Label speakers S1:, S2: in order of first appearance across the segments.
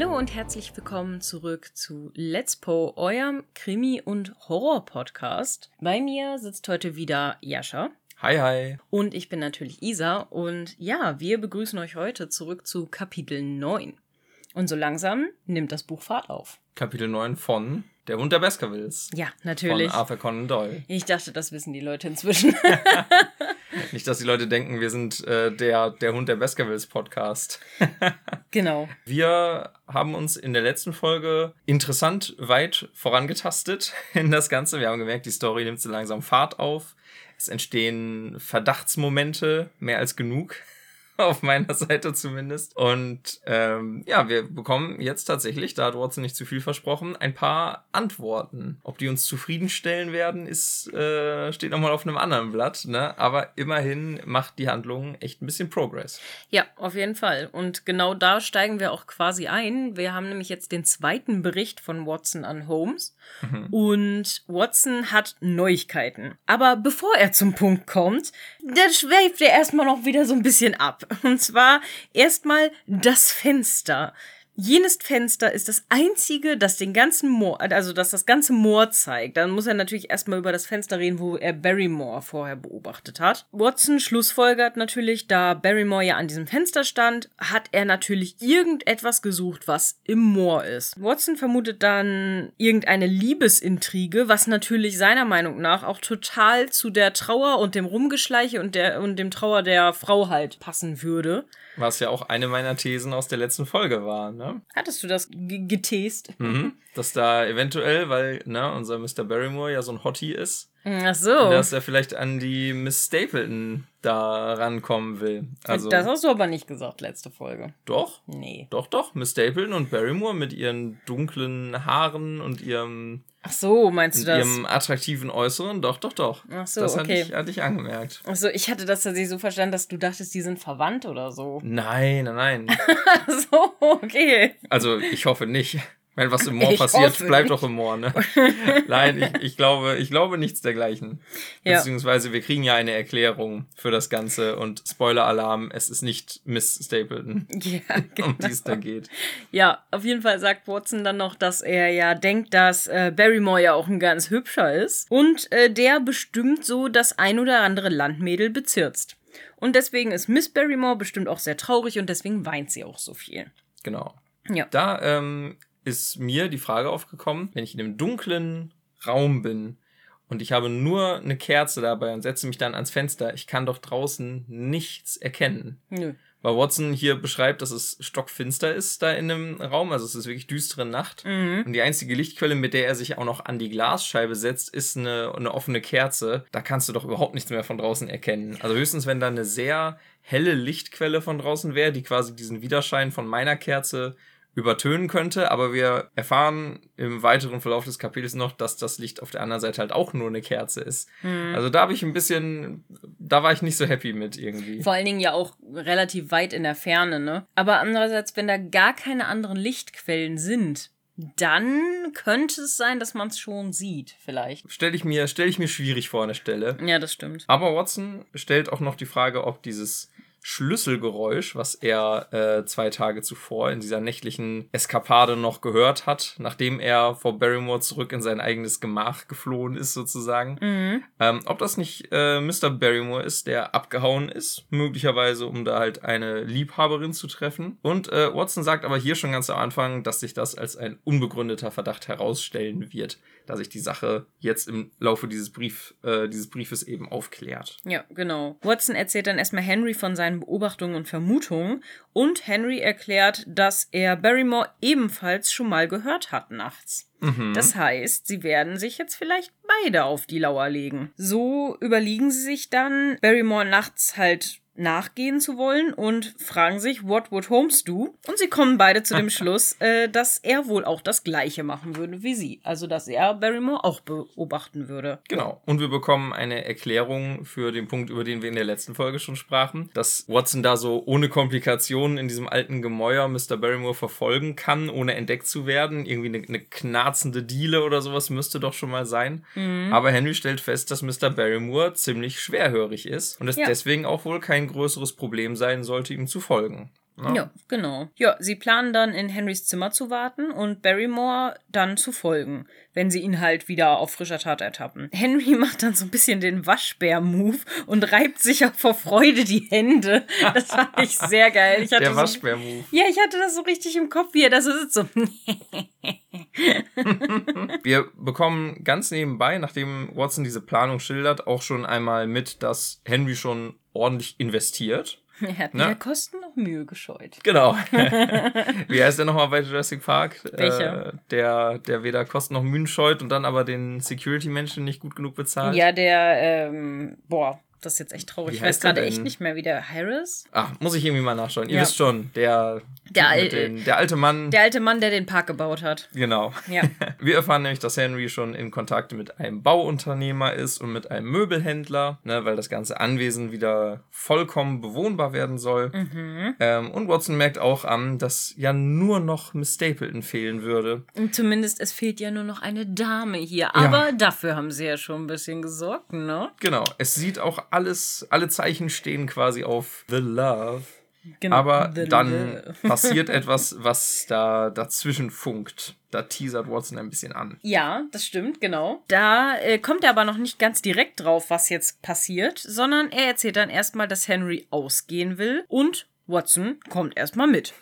S1: Hallo und herzlich willkommen zurück zu Let's Po, eurem Krimi- und Horror-Podcast. Bei mir sitzt heute wieder Jascha.
S2: Hi, hi.
S1: Und ich bin natürlich Isa. Und ja, wir begrüßen euch heute zurück zu Kapitel 9. Und so langsam nimmt das Buch Fahrt auf.
S2: Kapitel 9 von Der Hund der Baskervilles.
S1: Ja, natürlich.
S2: Von Arthur Conan Doyle.
S1: Ich dachte, das wissen die Leute inzwischen.
S2: Nicht, dass die Leute denken, wir sind äh, der, der Hund der Baskervilles Podcast.
S1: genau.
S2: Wir haben uns in der letzten Folge interessant weit vorangetastet in das Ganze. Wir haben gemerkt, die Story nimmt so langsam Fahrt auf. Es entstehen Verdachtsmomente, mehr als genug. auf meiner Seite zumindest. Und ähm, ja, wir bekommen jetzt tatsächlich, da hat Watson nicht zu viel versprochen, ein paar Antworten. Ob die uns zufriedenstellen werden, ist äh, steht nochmal auf einem anderen Blatt. Ne? Aber immerhin macht die Handlung echt ein bisschen Progress.
S1: Ja, auf jeden Fall. Und genau da steigen wir auch quasi ein. Wir haben nämlich jetzt den zweiten Bericht von Watson an Holmes. Mhm. Und Watson hat Neuigkeiten. Aber bevor er zum Punkt kommt, dann schweift er erstmal noch wieder so ein bisschen ab. Und zwar erstmal das Fenster. Jenes Fenster ist das einzige, das den ganzen Moor, also das das ganze Moor zeigt. Dann muss er natürlich erstmal über das Fenster reden, wo er Barrymore vorher beobachtet hat. Watson schlussfolgert natürlich, da Barrymore ja an diesem Fenster stand, hat er natürlich irgendetwas gesucht, was im Moor ist. Watson vermutet dann irgendeine Liebesintrige, was natürlich seiner Meinung nach auch total zu der Trauer und dem Rumgeschleiche und der und dem Trauer der Frau halt passen würde.
S2: Was ja auch eine meiner Thesen aus der letzten Folge war, ne?
S1: Hattest du das getest?
S2: Mhm. Dass da eventuell, weil, ne, unser Mr. Barrymore ja so ein Hottie ist.
S1: Ach so.
S2: Dass er vielleicht an die Miss Stapleton da rankommen will.
S1: Also, das hast du aber nicht gesagt, letzte Folge.
S2: Doch?
S1: Nee.
S2: Doch, doch. Miss Stapleton und Barrymore mit ihren dunklen Haaren und ihrem
S1: Ach so, meinst du das?
S2: ihrem attraktiven Äußeren, doch, doch, doch.
S1: Ach so,
S2: das
S1: okay.
S2: hatte ich, hatte ich angemerkt.
S1: Ach so, ich hatte das tatsächlich so verstanden, dass du dachtest, die sind verwandt oder so.
S2: Nein, nein, nein.
S1: Ach so, okay.
S2: Also, ich hoffe nicht. Wenn was im Moor ich passiert, bleibt doch im Moor, ne? Nein, ich, ich, glaube, ich glaube nichts dergleichen. Ja. Beziehungsweise wir kriegen ja eine Erklärung für das Ganze und Spoiler-Alarm, es ist nicht Miss Stapleton,
S1: ja, genau.
S2: um die es da geht.
S1: Ja, auf jeden Fall sagt Watson dann noch, dass er ja denkt, dass äh, Barrymore ja auch ein ganz hübscher ist und äh, der bestimmt so das ein oder andere Landmädel bezirzt. Und deswegen ist Miss Barrymore bestimmt auch sehr traurig und deswegen weint sie auch so viel.
S2: Genau.
S1: Ja.
S2: Da ähm, ist mir die Frage aufgekommen, wenn ich in einem dunklen Raum bin und ich habe nur eine Kerze dabei und setze mich dann ans Fenster, ich kann doch draußen nichts erkennen.
S1: Nö.
S2: Weil Watson hier beschreibt, dass es stockfinster ist da in einem Raum, also es ist wirklich düstere Nacht.
S1: Mhm.
S2: Und die einzige Lichtquelle, mit der er sich auch noch an die Glasscheibe setzt, ist eine, eine offene Kerze. Da kannst du doch überhaupt nichts mehr von draußen erkennen. Also höchstens, wenn da eine sehr helle Lichtquelle von draußen wäre, die quasi diesen Widerschein von meiner Kerze übertönen könnte, aber wir erfahren im weiteren Verlauf des Kapitels noch, dass das Licht auf der anderen Seite halt auch nur eine Kerze ist.
S1: Mhm.
S2: Also da habe ich ein bisschen, da war ich nicht so happy mit irgendwie.
S1: Vor allen Dingen ja auch relativ weit in der Ferne, ne? Aber andererseits, wenn da gar keine anderen Lichtquellen sind, dann könnte es sein, dass man es schon sieht, vielleicht.
S2: Stelle ich mir, stelle ich mir schwierig vor an der Stelle.
S1: Ja, das stimmt.
S2: Aber Watson stellt auch noch die Frage, ob dieses Schlüsselgeräusch, was er äh, zwei Tage zuvor in dieser nächtlichen Eskapade noch gehört hat, nachdem er vor Barrymore zurück in sein eigenes Gemach geflohen ist, sozusagen.
S1: Mhm.
S2: Ähm, ob das nicht äh, Mr. Barrymore ist, der abgehauen ist, möglicherweise, um da halt eine Liebhaberin zu treffen. Und äh, Watson sagt aber hier schon ganz am Anfang, dass sich das als ein unbegründeter Verdacht herausstellen wird, da sich die Sache jetzt im Laufe dieses, Brief, äh, dieses Briefes eben aufklärt.
S1: Ja, genau. Watson erzählt dann erstmal Henry von seinen Beobachtungen und Vermutungen und Henry erklärt, dass er Barrymore ebenfalls schon mal gehört hat nachts.
S2: Mhm.
S1: Das heißt, sie werden sich jetzt vielleicht beide auf die Lauer legen. So überlegen sie sich dann, Barrymore nachts halt nachgehen zu wollen und fragen sich, what would Holmes do? Und sie kommen beide zu dem Schluss, äh, dass er wohl auch das Gleiche machen würde wie sie. Also, dass er Barrymore auch beobachten würde.
S2: Genau. Und wir bekommen eine Erklärung für den Punkt, über den wir in der letzten Folge schon sprachen, dass Watson da so ohne Komplikationen in diesem alten Gemäuer Mr. Barrymore verfolgen kann, ohne entdeckt zu werden. Irgendwie eine, eine knarzende Diele oder sowas müsste doch schon mal sein.
S1: Mhm.
S2: Aber Henry stellt fest, dass Mr. Barrymore ziemlich schwerhörig ist und es
S1: Ja.
S2: deswegen auch wohl kein größeres Problem sein sollte, ihm zu folgen.
S1: Ja. ja, genau. Ja, sie planen dann in Henrys Zimmer zu warten und Barrymore dann zu folgen, wenn sie ihn halt wieder auf frischer Tat ertappen. Henry macht dann so ein bisschen den Waschbär-Move und reibt sich auch vor Freude die Hände. Das fand ich sehr geil. Ich
S2: Der
S1: so,
S2: Waschbär-Move.
S1: Ja, ich hatte das so richtig im Kopf, wie er da so sitzt. So.
S2: Wir bekommen ganz nebenbei, nachdem Watson diese Planung schildert, auch schon einmal mit, dass Henry schon ordentlich investiert.
S1: Er hat ne? Kosten noch Mühe gescheut.
S2: Genau. Wie heißt der nochmal bei Jurassic Park?
S1: Welcher?
S2: Äh, der, der weder Kosten noch Mühen scheut und dann aber den Security-Menschen nicht gut genug bezahlt.
S1: Ja, der, ähm, boah, das ist jetzt echt traurig. ich weiß gerade echt nicht mehr, wie der Harris.
S2: Ach, muss ich irgendwie mal nachschauen. Ihr ja. wisst schon, der,
S1: der, Al
S2: den, der alte Mann.
S1: Der alte Mann, der den Park gebaut hat.
S2: Genau.
S1: Ja.
S2: Wir erfahren nämlich, dass Henry schon in Kontakt mit einem Bauunternehmer ist und mit einem Möbelhändler, ne, weil das ganze Anwesen wieder vollkommen bewohnbar werden soll.
S1: Mhm.
S2: Ähm, und Watson merkt auch an, dass ja nur noch Miss Stapleton fehlen würde.
S1: Und zumindest es fehlt ja nur noch eine Dame hier. Aber ja. dafür haben sie ja schon ein bisschen gesorgt, ne?
S2: Genau. Es sieht auch alles, alle Zeichen stehen quasi auf The Love. Genau. Aber the dann passiert etwas, was da dazwischen funkt. Da teasert Watson ein bisschen an.
S1: Ja, das stimmt, genau. Da äh, kommt er aber noch nicht ganz direkt drauf, was jetzt passiert, sondern er erzählt dann erstmal, dass Henry ausgehen will und Watson kommt erstmal mit.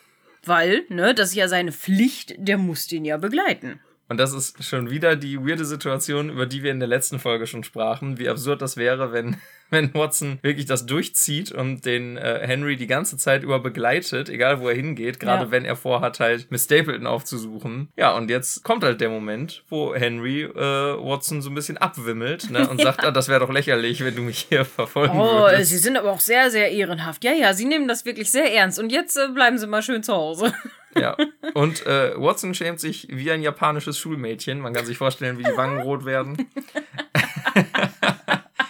S1: Weil, ne, das ist ja seine Pflicht, der muss den ja begleiten.
S2: Und das ist schon wieder die weirde Situation, über die wir in der letzten Folge schon sprachen, wie absurd das wäre, wenn wenn Watson wirklich das durchzieht und den äh, Henry die ganze Zeit über begleitet, egal wo er hingeht, gerade ja. wenn er vorhat, halt Miss Stapleton aufzusuchen. Ja, und jetzt kommt halt der Moment, wo Henry äh, Watson so ein bisschen abwimmelt ne, und ja. sagt, ah, das wäre doch lächerlich, wenn du mich hier verfolgen oh, würdest.
S1: sie sind aber auch sehr, sehr ehrenhaft. Ja, ja, sie nehmen das wirklich sehr ernst und jetzt äh, bleiben sie mal schön zu Hause.
S2: Ja, und äh, Watson schämt sich wie ein japanisches Schulmädchen. Man kann sich vorstellen, wie die Wangen rot werden.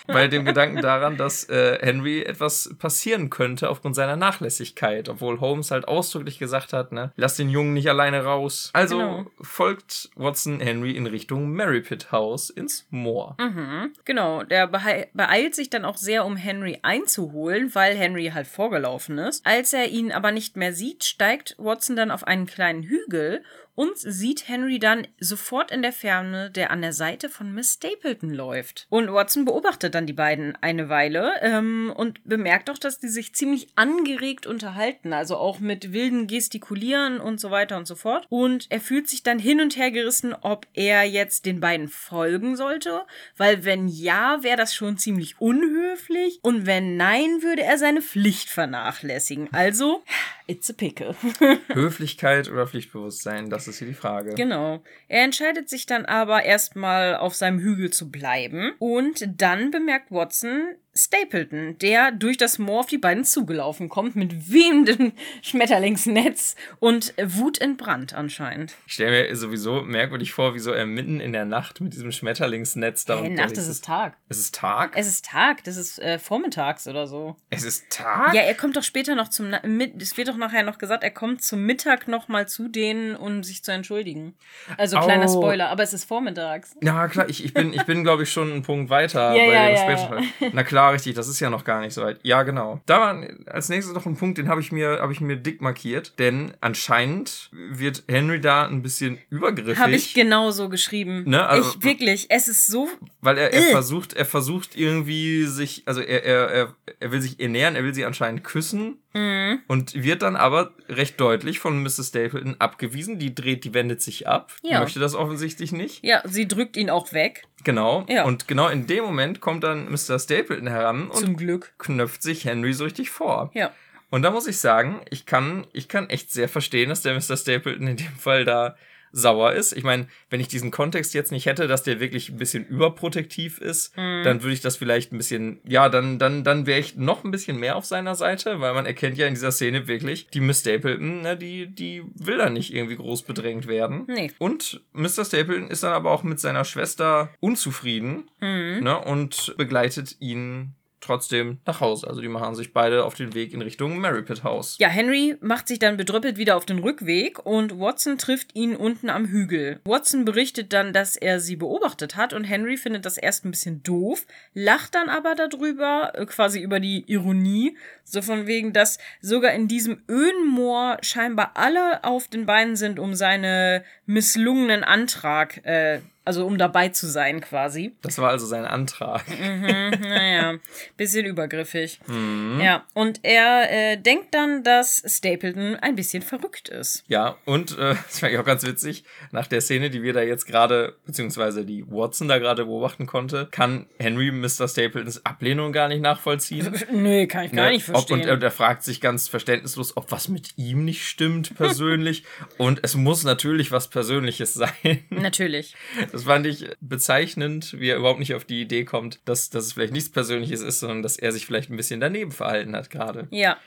S2: Bei dem Gedanken daran, dass äh, Henry etwas passieren könnte aufgrund seiner Nachlässigkeit, obwohl Holmes halt ausdrücklich gesagt hat, ne, lass den Jungen nicht alleine raus. Also genau. folgt Watson Henry in Richtung Merripit House ins Moor.
S1: Mhm, genau, der beeilt sich dann auch sehr, um Henry einzuholen, weil Henry halt vorgelaufen ist. Als er ihn aber nicht mehr sieht, steigt Watson dann auf einen kleinen Hügel und sieht Henry dann sofort in der Ferne, der an der Seite von Miss Stapleton läuft. Und Watson beobachtet dann die beiden eine Weile ähm, und bemerkt auch, dass die sich ziemlich angeregt unterhalten, also auch mit wilden Gestikulieren und so weiter und so fort. Und er fühlt sich dann hin und her gerissen, ob er jetzt den beiden folgen sollte, weil wenn ja, wäre das schon ziemlich unhöflich und wenn nein, würde er seine Pflicht vernachlässigen. Also, it's a pickle.
S2: Höflichkeit oder Pflichtbewusstsein, das ist hier die Frage.
S1: Genau. Er entscheidet sich dann aber erstmal auf seinem Hügel zu bleiben und dann bemerkt Watson, Stapleton, der durch das Moor auf die beiden zugelaufen kommt mit wehendem Schmetterlingsnetz und wutentbrannt anscheinend.
S2: Ich stelle mir sowieso merkwürdig vor, wieso er mitten in der Nacht mit diesem Schmetterlingsnetz da
S1: hey, Nacht, es ist Tag.
S2: Es ist Tag?
S1: Es ist Tag, das ist äh, vormittags oder so.
S2: Es ist Tag?
S1: Ja, er kommt doch später noch zum, es wird doch nachher noch gesagt, er kommt zum Mittag noch mal zu denen, um sich zu entschuldigen. Also kleiner oh. Spoiler, aber es ist vormittags.
S2: Ja, klar, ich, ich bin, ich bin glaube ich schon einen Punkt weiter ja, bei ja, dem ja, späteren. Na klar, richtig, das ist ja noch gar nicht so weit. Ja, genau. Da war als nächstes noch ein Punkt, den habe ich mir, habe ich mir dick markiert, denn anscheinend wird Henry da ein bisschen übergriffig.
S1: Habe ich genauso geschrieben. Ne? Also, ich wirklich, es ist so.
S2: Weil er, er versucht, er versucht irgendwie sich, also er, er, er, er will sich ernähren, er will sie anscheinend küssen
S1: mhm.
S2: und wird dann aber recht deutlich von Mrs. Stapleton abgewiesen. Die dreht, die wendet sich ab, ja. möchte das offensichtlich nicht.
S1: Ja, sie drückt ihn auch weg.
S2: Genau. Ja. Und genau in dem Moment kommt dann Mr. Stapleton heran
S1: und Zum Glück.
S2: knöpft sich Henry so richtig vor.
S1: Ja.
S2: Und da muss ich sagen, ich kann, ich kann echt sehr verstehen, dass der Mr. Stapleton in dem Fall da sauer ist. Ich meine, wenn ich diesen Kontext jetzt nicht hätte, dass der wirklich ein bisschen überprotektiv ist, mhm. dann würde ich das vielleicht ein bisschen, ja, dann, dann, dann wäre ich noch ein bisschen mehr auf seiner Seite, weil man erkennt ja in dieser Szene wirklich, die Miss Stapleton, ne, die, die will da nicht irgendwie groß bedrängt werden.
S1: Nee.
S2: Und Mr. Stapleton ist dann aber auch mit seiner Schwester unzufrieden
S1: mhm.
S2: ne, und begleitet ihn trotzdem nach Hause. Also die machen sich beide auf den Weg in Richtung Merripit House.
S1: Ja, Henry macht sich dann bedrüppelt wieder auf den Rückweg und Watson trifft ihn unten am Hügel. Watson berichtet dann, dass er sie beobachtet hat und Henry findet das erst ein bisschen doof, lacht dann aber darüber, äh, quasi über die Ironie, so von wegen, dass sogar in diesem öden Moor scheinbar alle auf den Beinen sind, um seine misslungenen Antrag äh, also um dabei zu sein quasi.
S2: Das war also sein Antrag.
S1: Mhm, naja, bisschen übergriffig. Mhm. Ja, und er äh, denkt dann, dass Stapleton ein bisschen verrückt ist.
S2: Ja, und äh, das fand ich auch ganz witzig, nach der Szene, die wir da jetzt gerade, beziehungsweise die Watson da gerade beobachten konnte, kann Henry Mr. Stapletons Ablehnung gar nicht nachvollziehen.
S1: nee, kann ich gar ne? nicht verstehen.
S2: Ob, und er, er fragt sich ganz verständnislos, ob was mit ihm nicht stimmt persönlich. und es muss natürlich was Persönliches sein.
S1: Natürlich.
S2: Das fand ich bezeichnend, wie er überhaupt nicht auf die Idee kommt, dass, dass es vielleicht nichts Persönliches ist, sondern dass er sich vielleicht ein bisschen daneben verhalten hat gerade.
S1: Ja,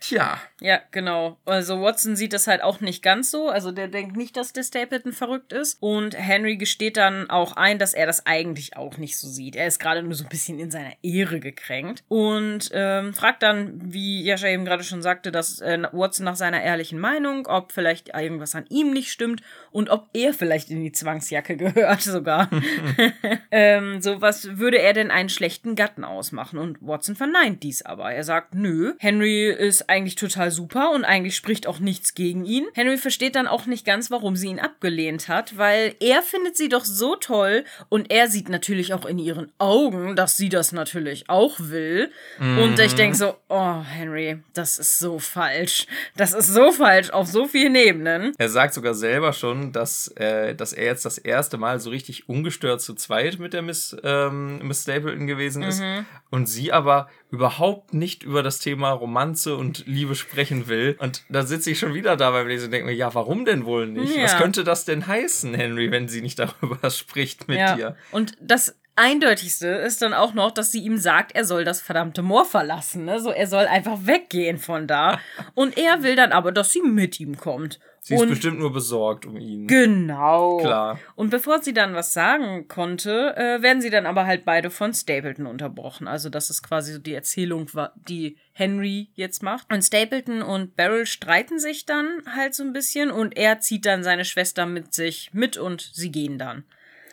S2: Tja.
S1: Ja, genau. Also Watson sieht das halt auch nicht ganz so. Also der denkt nicht, dass der Stapleton verrückt ist. Und Henry gesteht dann auch ein, dass er das eigentlich auch nicht so sieht. Er ist gerade nur so ein bisschen in seiner Ehre gekränkt. Und ähm, fragt dann, wie Jascha eben gerade schon sagte, dass äh, Watson nach seiner ehrlichen Meinung, ob vielleicht irgendwas an ihm nicht stimmt und ob er vielleicht in die Zwangsjacke gehört sogar. ähm, so, was würde er denn einen schlechten Gatten ausmachen? Und Watson verneint dies aber. Er sagt, nö, Henry ist eigentlich total super und eigentlich spricht auch nichts gegen ihn. Henry versteht dann auch nicht ganz, warum sie ihn abgelehnt hat, weil er findet sie doch so toll und er sieht natürlich auch in ihren Augen, dass sie das natürlich auch will. Mhm. Und ich denke so, oh, Henry, das ist so falsch. Das ist so falsch auf so vielen Ebenen.
S2: Er sagt sogar selber schon, dass, äh, dass er jetzt das erste Mal so richtig ungestört zu zweit mit der Miss, ähm, Miss Stapleton gewesen ist mhm. und sie aber überhaupt nicht über das Thema Romanze und Liebe sprechen will. Und da sitze ich schon wieder da beim Lesen und denke mir, ja, warum denn wohl nicht? Ja. Was könnte das denn heißen, Henry, wenn sie nicht darüber spricht mit ja. dir?
S1: Und das Eindeutigste ist dann auch noch, dass sie ihm sagt, er soll das verdammte Moor verlassen. Ne? So, er soll einfach weggehen von da. Und er will dann aber, dass sie mit ihm kommt.
S2: Sie ist bestimmt nur besorgt um ihn.
S1: Genau. Klar. Und bevor sie dann was sagen konnte, äh, werden sie dann aber halt beide von Stapleton unterbrochen. Also das ist quasi so die Erzählung, die Henry jetzt macht. Und Stapleton und Beryl streiten sich dann halt so ein bisschen und er zieht dann seine Schwester mit sich mit und sie gehen dann.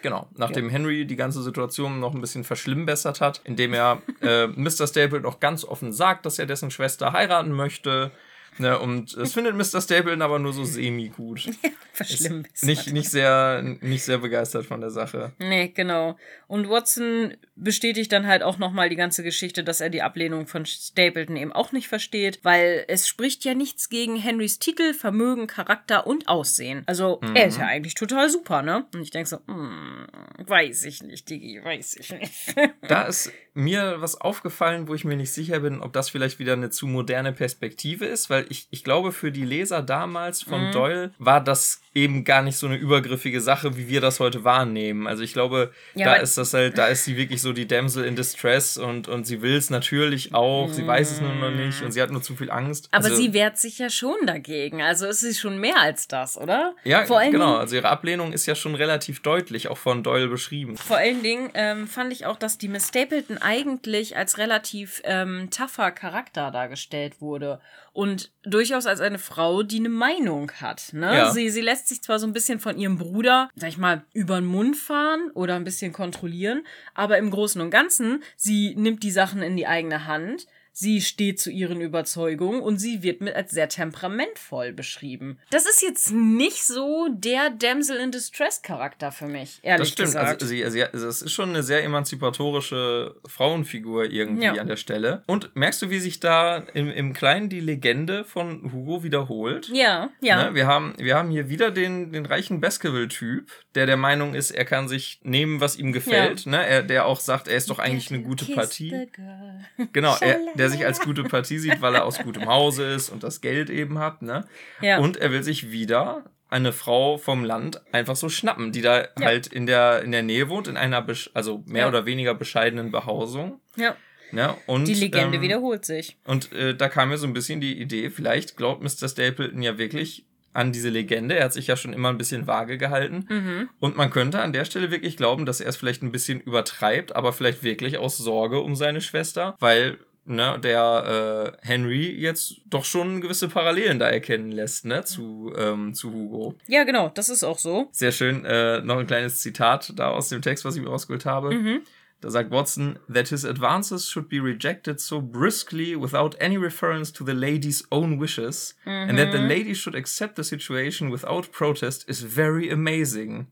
S2: Genau, nachdem ja. Henry die ganze Situation noch ein bisschen verschlimmbessert hat, indem er äh, Mr. Stapleton auch ganz offen sagt, dass er dessen Schwester heiraten möchte Ne, und es findet Mr. Stapleton aber nur so semi-gut. Ja, verschlimm. Nicht, nicht, sehr, nicht sehr begeistert von der Sache.
S1: Nee, genau. Und Watson bestätigt dann halt auch nochmal die ganze Geschichte, dass er die Ablehnung von Stapleton eben auch nicht versteht, weil es spricht ja nichts gegen Henrys Titel, Vermögen, Charakter und Aussehen. Also, mhm. er ist ja eigentlich total super, ne? Und ich denke so, hm, weiß ich nicht, Digi, weiß ich nicht.
S2: da ist mir was aufgefallen, wo ich mir nicht sicher bin, ob das vielleicht wieder eine zu moderne Perspektive ist, weil ich, ich glaube, für die Leser damals von mhm. Doyle war das eben gar nicht so eine übergriffige Sache, wie wir das heute wahrnehmen. Also ich glaube, ja, da ist das halt, da ist sie wirklich so die Damsel in Distress und, und sie will es natürlich auch, sie weiß es nur noch nicht und sie hat nur zu viel Angst.
S1: Aber also, sie wehrt sich ja schon dagegen. Also ist sie schon mehr als das, oder?
S2: Ja, Vor allen genau. Also ihre Ablehnung ist ja schon relativ deutlich, auch von Doyle beschrieben.
S1: Vor allen Dingen ähm, fand ich auch, dass die Miss Stapleton eigentlich als relativ ähm, tougher Charakter dargestellt wurde und durchaus als eine Frau, die eine Meinung hat. Ne? Ja. Sie, sie lässt sich zwar so ein bisschen von ihrem Bruder, sag ich mal, über den Mund fahren oder ein bisschen kontrollieren, aber im Großen und Ganzen, sie nimmt die Sachen in die eigene Hand Sie steht zu ihren Überzeugungen und sie wird mit als sehr temperamentvoll beschrieben. Das ist jetzt nicht so der Damsel in Distress Charakter für mich, ehrlich gesagt. Das stimmt.
S2: Also, sie, sie, also es ist schon eine sehr emanzipatorische Frauenfigur irgendwie ja. an der Stelle. Und merkst du, wie sich da im, im Kleinen die Legende von Hugo wiederholt?
S1: Ja, ja.
S2: Ne? Wir, haben, wir haben hier wieder den, den reichen Baskerville-Typ, der der Meinung ist, er kann sich nehmen, was ihm gefällt. Ja. Ne? Er, der auch sagt, er ist doch eigentlich eine gute Partie. Genau, er, der der sich als gute Partie sieht, weil er aus gutem Hause ist und das Geld eben hat, ne? Ja. Und er will sich wieder eine Frau vom Land einfach so schnappen, die da ja. halt in der, in der Nähe wohnt, in einer, also mehr ja. oder weniger bescheidenen Behausung.
S1: Ja.
S2: Ja, und,
S1: die Legende ähm, wiederholt sich.
S2: Und äh, da kam mir so ein bisschen die Idee, vielleicht glaubt Mr. Stapleton ja wirklich an diese Legende. Er hat sich ja schon immer ein bisschen vage gehalten.
S1: Mhm.
S2: Und man könnte an der Stelle wirklich glauben, dass er es vielleicht ein bisschen übertreibt, aber vielleicht wirklich aus Sorge um seine Schwester, weil ne, der äh, Henry jetzt doch schon gewisse Parallelen da erkennen lässt, ne, zu, ähm, zu Hugo.
S1: Ja, genau, das ist auch so.
S2: Sehr schön, äh, noch ein kleines Zitat da aus dem Text, was ich mir rausgeholt habe.
S1: Mhm.
S2: Da sagt Watson, that his advances should be rejected so briskly without any reference to the lady's own wishes, and that the lady should accept the situation without protest is very amazing.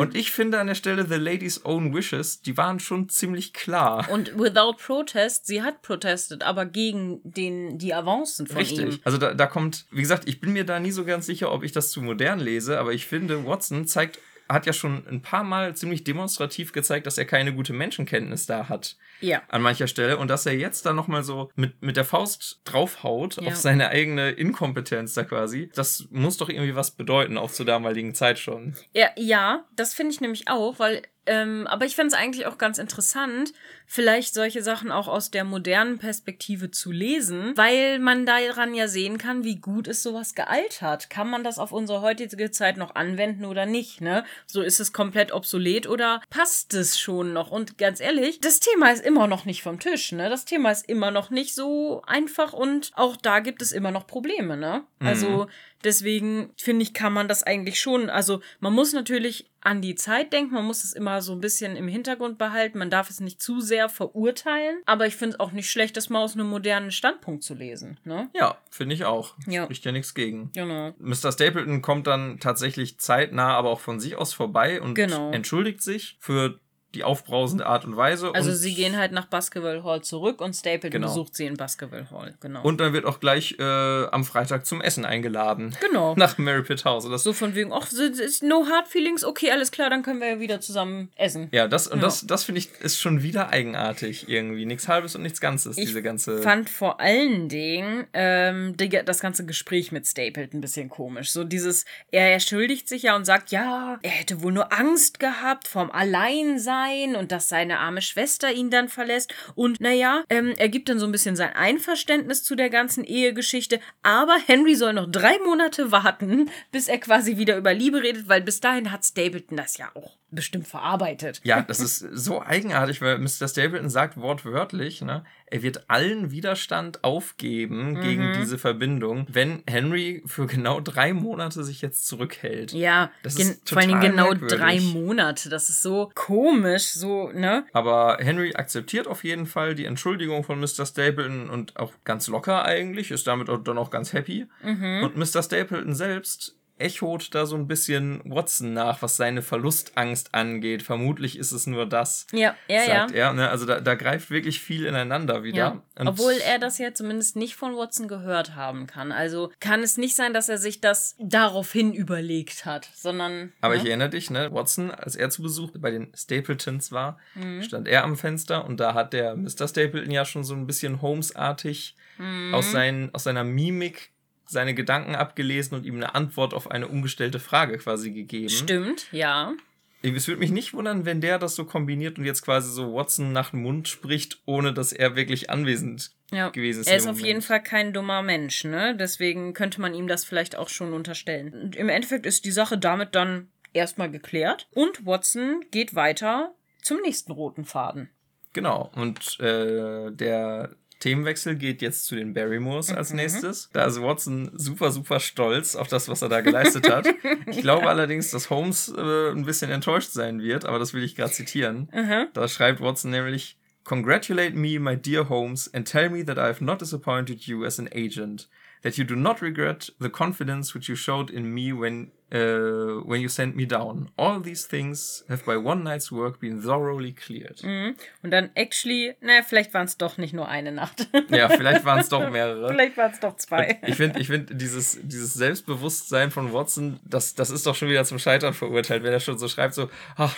S2: Und ich finde an der Stelle the lady's own wishes, die waren schon ziemlich klar.
S1: Und without protest, sie hat protestet, aber gegen den, die Avancen von
S2: Richtig.
S1: ihm.
S2: Also da, da kommt, wie gesagt, ich bin mir da nie so ganz sicher, ob ich das zu modern lese, aber ich finde, Watson zeigt, hat ja schon ein paar Mal ziemlich demonstrativ gezeigt, dass er keine gute Menschenkenntnis da hat.
S1: Ja.
S2: An mancher Stelle. Und dass er jetzt da nochmal so mit, mit der Faust draufhaut
S1: Ja.
S2: auf seine eigene Inkompetenz da quasi, das muss doch irgendwie was bedeuten, auch zur damaligen Zeit schon.
S1: Ja, ja das finde ich nämlich auch, weil, ähm, aber ich fände es eigentlich auch ganz interessant, vielleicht solche Sachen auch aus der modernen Perspektive zu lesen, weil man daran ja sehen kann, wie gut ist sowas gealtert. Kann man das auf unsere heutige Zeit noch anwenden oder nicht, ne? So ist es komplett obsolet oder passt es schon noch? Und ganz ehrlich, das Thema ist immer noch nicht vom Tisch, ne? Das Thema ist immer noch nicht so einfach und auch da gibt es immer noch Probleme, ne? Also deswegen finde ich, kann man das eigentlich schon, also man muss natürlich an die Zeit denken, man muss es immer so ein bisschen im Hintergrund behalten, man darf es nicht zu sehr verurteilen, aber ich finde es auch nicht schlecht, das mal aus einem modernen Standpunkt zu lesen, ne?
S2: Ja, finde ich auch.
S1: Ja.
S2: Spricht ja nichts gegen.
S1: Genau.
S2: Mr. Stapleton kommt dann tatsächlich zeitnah, aber auch von sich aus vorbei und
S1: Genau.
S2: entschuldigt sich für die aufbrausende Art und Weise.
S1: Also
S2: und,
S1: sie gehen halt nach Baskerville Hall zurück und Stapleton
S2: Genau.
S1: besucht sie in Baskerville Hall, genau.
S2: Und dann wird auch gleich äh, am Freitag zum Essen eingeladen.
S1: genau.
S2: Nach Mary Pitt House. Das,
S1: So von wegen, ach, es ist no hard feelings, okay, alles klar, dann können wir ja wieder zusammen essen.
S2: ja, das, und
S1: Ja.
S2: das, das finde ich, ist schon wieder eigenartig irgendwie. Nichts Halbes und nichts Ganzes,
S1: Ich
S2: diese ganze.
S1: fand vor allen Dingen ähm, die, das ganze Gespräch mit Stapleton ein bisschen komisch. So dieses, er entschuldigt sich ja und sagt, ja, er hätte wohl nur Angst gehabt vom Alleinsein und dass seine arme Schwester ihn dann verlässt. Und naja, ähm, er gibt dann so ein bisschen sein Einverständnis zu der ganzen Ehegeschichte. Aber Henry soll noch drei Monate warten, bis er quasi wieder über Liebe redet, weil bis dahin hat Stapleton das ja auch bestimmt verarbeitet.
S2: ja, das ist so eigenartig, weil Mr. Stapleton sagt wortwörtlich, ne, er wird allen Widerstand aufgeben
S1: Mhm.
S2: gegen diese Verbindung, wenn Henry für genau drei Monate sich jetzt zurückhält.
S1: Ja,
S2: Das ist
S1: vor
S2: total
S1: genau
S2: merkwürdig.
S1: drei Monate. Das ist so komisch, so, ne?
S2: Aber Henry akzeptiert auf jeden Fall die Entschuldigung von Mr. Stapleton und auch ganz locker eigentlich, ist damit auch dann auch ganz happy.
S1: Mhm.
S2: Und Mr. Stapleton selbst echot da so ein bisschen Watson nach, was seine Verlustangst angeht. Vermutlich ist es nur das,
S1: Ja, ja, ja.
S2: sagt er. Ne? Also da, da greift wirklich viel ineinander wieder.
S1: Ja. Obwohl er das ja zumindest nicht von Watson gehört haben kann. Also kann es nicht sein, dass er sich das daraufhin überlegt hat, sondern.
S2: Aber
S1: ne?
S2: ich erinnere dich, ne, Watson, als er zu Besuch bei den Stapletons war,
S1: Mhm.
S2: stand er am Fenster und da hat der Mr. Stapleton ja schon so ein bisschen Holmes-artig
S1: Mhm.
S2: aus, seinen, aus seiner Mimik seine Gedanken abgelesen und ihm eine Antwort auf eine umgestellte Frage quasi gegeben.
S1: Stimmt, ja.
S2: Es würde mich nicht wundern, wenn der das so kombiniert und jetzt quasi so Watson nach dem Mund spricht, ohne dass er wirklich anwesend
S1: ja.
S2: gewesen ist.
S1: Er ist auf jeden Fall kein dummer Mensch, ne? Deswegen könnte man ihm das vielleicht auch schon unterstellen. Und im Endeffekt ist die Sache damit dann erstmal geklärt. Und Watson geht weiter zum nächsten roten Faden.
S2: Genau. Und äh, der Themenwechsel geht jetzt zu den Barrymores als
S1: Mhm.
S2: nächstes. Da ist Watson super, super stolz auf das, was er da geleistet hat. Ich glaube allerdings, dass Holmes äh, ein bisschen enttäuscht sein wird, aber das will ich gerade zitieren.
S1: Mhm.
S2: Da schreibt Watson nämlich: Congratulate me, my dear Holmes, and tell me that I have not disappointed you as an agent. That you do not regret the confidence which you showed in me when uh, when you sent me down. All these things have by one night's work been thoroughly cleared.
S1: Mhm. Und dann actually, naja, vielleicht waren es doch nicht nur eine Nacht.
S2: Ja, vielleicht waren es doch mehrere.
S1: vielleicht waren es doch zwei.
S2: Ich finde, ich find dieses, dieses Selbstbewusstsein von Watson, das, das ist doch schon wieder zum Scheitern verurteilt, wenn er schon so schreibt, so, ach,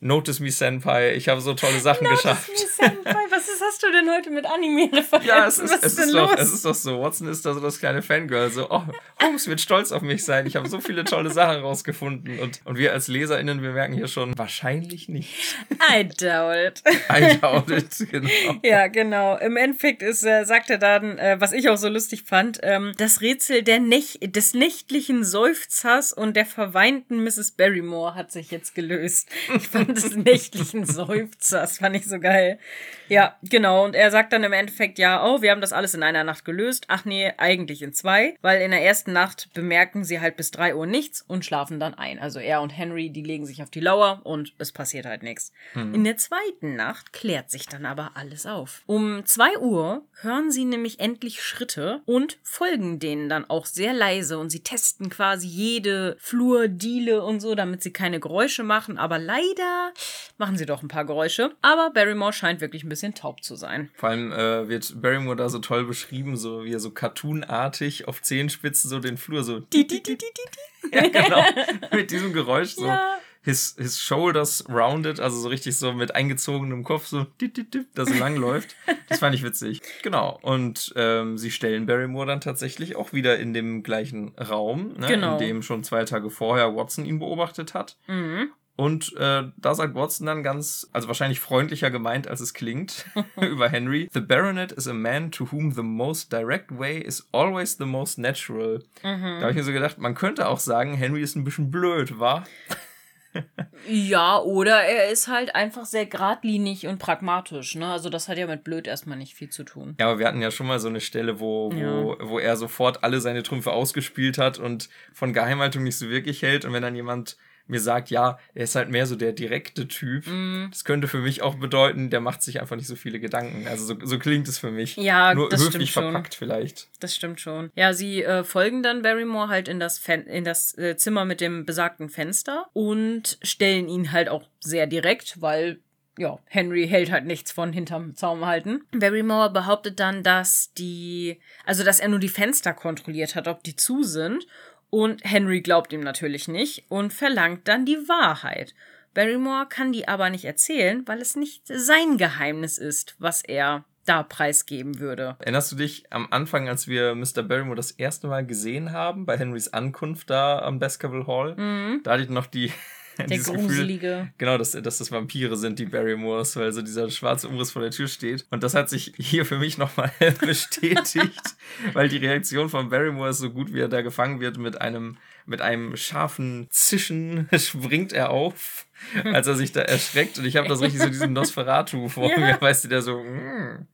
S2: Notice Me Senpai, ich habe so tolle Sachen Notice geschafft. Me
S1: Senpai, was ist, hast du denn heute mit Anime-Referenzen? Ja, es
S2: ist, es, ist, ist doch, es ist doch so. Watson ist da so das kleine Fangirl. So, oh, Holmes wird stolz auf mich sein. Ich habe so viele tolle Sachen rausgefunden. Und, und wir als LeserInnen, wir merken hier schon, wahrscheinlich nicht.
S1: I doubt it. I doubt it, genau. Ja, genau. Im Endeffekt ist, äh, sagt er dann, äh, was ich auch so lustig fand, ähm, das Rätsel der Näch des nächtlichen Seufzers und der verweinten Mrs. Barrymore hat sich jetzt gelöst. Ich fand des nächtlichen Seufzers. Fand ich so geil. Ja, genau. Und er sagt dann im Endeffekt, ja, oh, wir haben das alles in einer Nacht gelöst. Ach nee, eigentlich in zwei. Weil in der ersten Nacht bemerken sie halt bis drei Uhr nichts und schlafen dann ein. Also er und Henry, die legen sich auf die Lauer und es passiert halt nichts. Mhm. In der zweiten Nacht klärt sich dann aber alles auf. Um zwei Uhr hören sie nämlich endlich Schritte und folgen denen dann auch sehr leise und sie testen quasi jede Flurdiele und so, damit sie keine Geräusche machen. Aber leider machen sie doch ein paar Geräusche. Aber Barrymore scheint wirklich ein bisschen taub zu sein.
S2: Vor allem äh, wird Barrymore da so toll beschrieben, so wie er so cartoonartig auf Zehenspitzen so den Flur so. Die, die, die. Ja, genau. Mit diesem Geräusch so. Ja his, his shoulders rounded, also so richtig so mit eingezogenem Kopf, so dip, dip, dip, da so lang läuft. Das fand ich witzig. Genau. Und ähm, sie stellen Barrymore dann tatsächlich auch wieder in dem gleichen Raum, ne, genau. in dem schon zwei Tage vorher Watson ihn beobachtet hat. Mhm. Und äh, da sagt Watson dann ganz, also wahrscheinlich freundlicher gemeint, als es klingt, über Henry. The Baronet is a man to whom the most direct way is always the most natural. Mhm. Da habe ich mir so gedacht, man könnte auch sagen, Henry ist ein bisschen blöd, wa?
S1: ja, oder er ist halt einfach sehr geradlinig und pragmatisch, ne? Also das hat ja mit blöd erstmal nicht viel zu tun.
S2: Ja, aber wir hatten ja schon mal so eine Stelle, wo, wo, ja. wo er sofort alle seine Trümpfe ausgespielt hat und von Geheimhaltung nicht so wirklich hält. Und wenn dann jemand mir sagt, ja, er ist halt mehr so der direkte Typ. Mm. Das könnte für mich auch bedeuten, der macht sich einfach nicht so viele Gedanken. Also so, so klingt es für mich. Ja, Nur das höflich
S1: stimmt verpackt schon. vielleicht. Das stimmt schon. Ja, sie äh, folgen dann Barrymore halt in das, Fen in das äh, Zimmer mit dem besagten Fenster und stellen ihn halt auch sehr direkt, weil ja, Henry hält halt nichts von hinterm Zaum halten. Barrymore behauptet dann, dass die, also dass er nur die Fenster kontrolliert hat, ob die zu sind und Henry glaubt ihm natürlich nicht und verlangt dann die Wahrheit. Barrymore kann die aber nicht erzählen, weil es nicht sein Geheimnis ist, was er da preisgeben würde.
S2: Erinnerst du dich am Anfang, als wir Mr. Barrymore das erste Mal gesehen haben, bei Henrys Ankunft da am Baskerville Hall? Mhm. Da hatte ich noch die, der gruselige. Gefühl, genau, dass, dass das Vampire sind, die Barrymores, weil so dieser schwarze Umriss vor der Tür steht. Und das hat sich hier für mich nochmal bestätigt, weil die Reaktion von Barrymore ist so gut, wie er da gefangen wird mit einem, mit einem scharfen Zischen, springt er auf als er sich da erschreckt. Und ich habe das richtig so diesen Nosferatu vor ja. mir, weißt du, der so mm,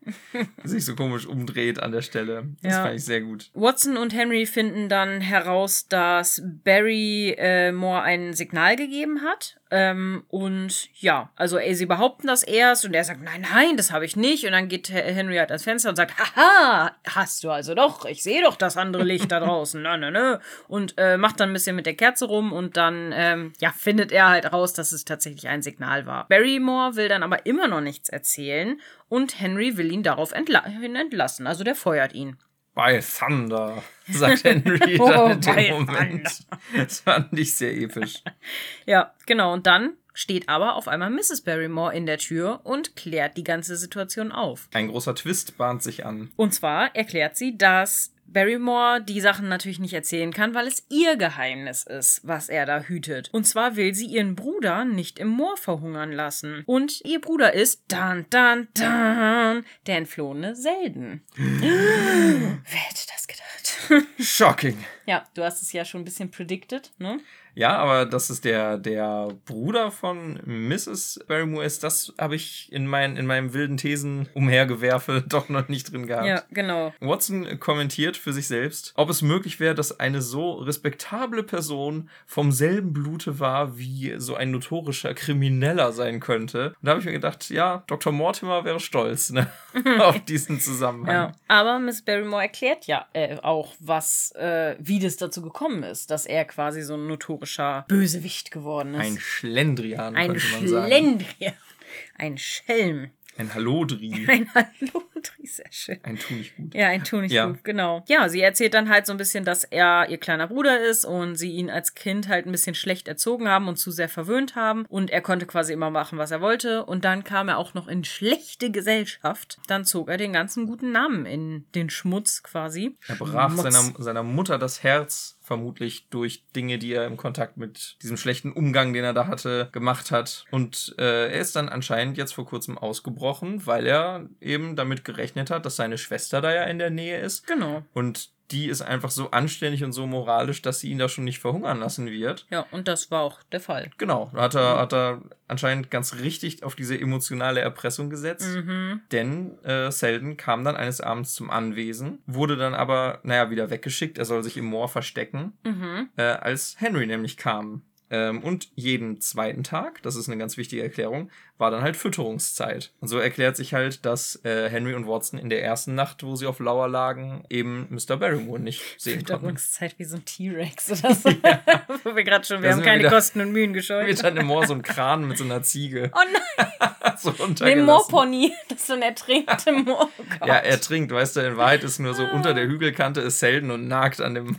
S2: sich so komisch umdreht an der Stelle. Das ja. fand ich sehr gut.
S1: Watson und Henry finden dann heraus, dass Barry äh, Moore ein Signal gegeben hat. Ähm, und ja, also ey, sie behaupten das erst und er sagt, nein, nein, das habe ich nicht. Und dann geht Henry halt ans Fenster und sagt, haha, hast du also doch, ich sehe doch das andere Licht da draußen. Na, na, na. Und äh, macht dann ein bisschen mit der Kerze rum und dann, ähm, ja, findet er halt raus, dass es tatsächlich ein Signal war. Barrymore will dann aber immer noch nichts erzählen und Henry will ihn darauf entla entlassen. Also der feuert ihn.
S2: By Thunder, sagt Henry oh, dann in dem Moment. Thunder. Das fand ich sehr episch.
S1: ja, genau. Und dann steht aber auf einmal Mrs. Barrymore in der Tür und klärt die ganze Situation auf.
S2: Ein großer Twist bahnt sich an.
S1: Und zwar erklärt sie, dass Barrymore die Sachen natürlich nicht erzählen kann, weil es ihr Geheimnis ist, was er da hütet. Und zwar will sie ihren Bruder nicht im Moor verhungern lassen. Und ihr Bruder ist, dan, dan, dan, der entflohene Selden. Wer hätte das gedacht?
S2: Shocking.
S1: Ja, du hast es ja schon ein bisschen predicted, ne?
S2: Ja, aber dass es der, der Bruder von Mrs. Barrymore ist, das habe ich in, mein, in meinem wilden Thesen umhergewerfe doch noch nicht drin gehabt. Ja, genau. Watson kommentiert für sich selbst, ob es möglich wäre, dass eine so respektable Person vom selben Blute war, wie so ein notorischer Krimineller sein könnte. Und da habe ich mir gedacht, ja, Dr. Mortimer wäre stolz ne, auf diesen Zusammenhang. Ja,
S1: aber Miss Barrymore erklärt ja äh, auch, was, äh, wie das dazu gekommen ist, dass er quasi so ein notorischer Bösewicht geworden ist.
S2: Ein Schlendrian, ein könnte man sagen. Schlendrian.
S1: Ein Schelm.
S2: Ein Hallodri.
S1: Ein Hallodri, sehr schön.
S2: Ein Tu nicht gut.
S1: Ja, ein Tu nicht
S2: Ja.
S1: gut, genau. Ja, sie erzählt dann halt so ein bisschen, dass er ihr kleiner Bruder ist und sie ihn als Kind halt ein bisschen schlecht erzogen haben und zu sehr verwöhnt haben. Und er konnte quasi immer machen, was er wollte. Und dann kam er auch noch in schlechte Gesellschaft. Dann zog er den ganzen guten Namen in den Schmutz quasi.
S2: Er brach seiner, seiner Mutter das Herz, vermutlich durch Dinge, die er im Kontakt mit diesem schlechten Umgang, den er da hatte, gemacht hat. Und äh, er ist dann anscheinend jetzt vor kurzem ausgebrochen, weil er eben damit gerechnet hat, dass seine Schwester da ja in der Nähe ist.
S1: Genau.
S2: Und die ist einfach so anständig und so moralisch, dass sie ihn da schon nicht verhungern lassen wird.
S1: Ja, und das war auch der Fall.
S2: Genau, da hat er, hat er anscheinend ganz richtig auf diese emotionale Erpressung gesetzt.
S1: Mhm.
S2: Denn äh, Selden kam dann eines Abends zum Anwesen, wurde dann aber, naja, wieder weggeschickt. Er soll sich im Moor verstecken,
S1: Mhm.
S2: äh, als Henry nämlich kam. Ähm, und jeden zweiten Tag, das ist eine ganz wichtige Erklärung, war dann halt Fütterungszeit. Und so erklärt sich halt, dass äh, Henry und Watson in der ersten Nacht, wo sie auf Lauer lagen, eben Mr. Barrymore nicht sehen konnten.
S1: Fütterungszeit wie so ein T-Rex oder so. Wo wir gerade schon, wir
S2: Da
S1: haben
S2: wir
S1: keine
S2: wieder-
S1: Kosten und Mühen gescheut.
S2: Wird dann im Moor so ein Kran mit so einer Ziege
S1: Oh nein,
S2: so
S1: den. Moorpony. Das ist so ein ertrinkter Moor. Oh.
S2: Ja, er trinkt, weißt du, in Wahrheit ist nur so unter der Hügelkante ist selten und nagt an dem.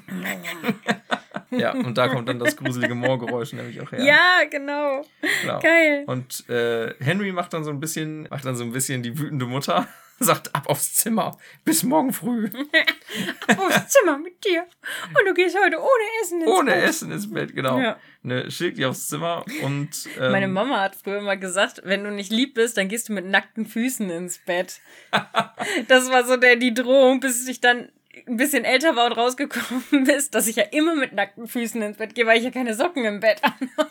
S2: ja, und da kommt dann das gruselige Moorgeräusch nämlich auch her.
S1: Ja, genau.
S2: Genau.
S1: Geil.
S2: Und äh, Henry macht dann so ein bisschen, macht dann so ein bisschen die wütende Mutter, sagt ab aufs Zimmer, bis morgen früh,
S1: Aufs Zimmer mit dir. Und du gehst heute ohne Essen ins
S2: ohne
S1: Bett.
S2: Essen ins Bett, genau.
S1: Ja.
S2: Ne, schickt die aufs Zimmer und ähm,
S1: Meine Mama hat früher mal gesagt, wenn du nicht lieb bist, dann gehst du mit nackten Füßen ins Bett. das war so der, die Drohung, bis ich dann ein bisschen älter war und rausgekommen bist, dass ich ja immer mit nackten Füßen ins Bett gehe, weil ich ja keine Socken im Bett habe.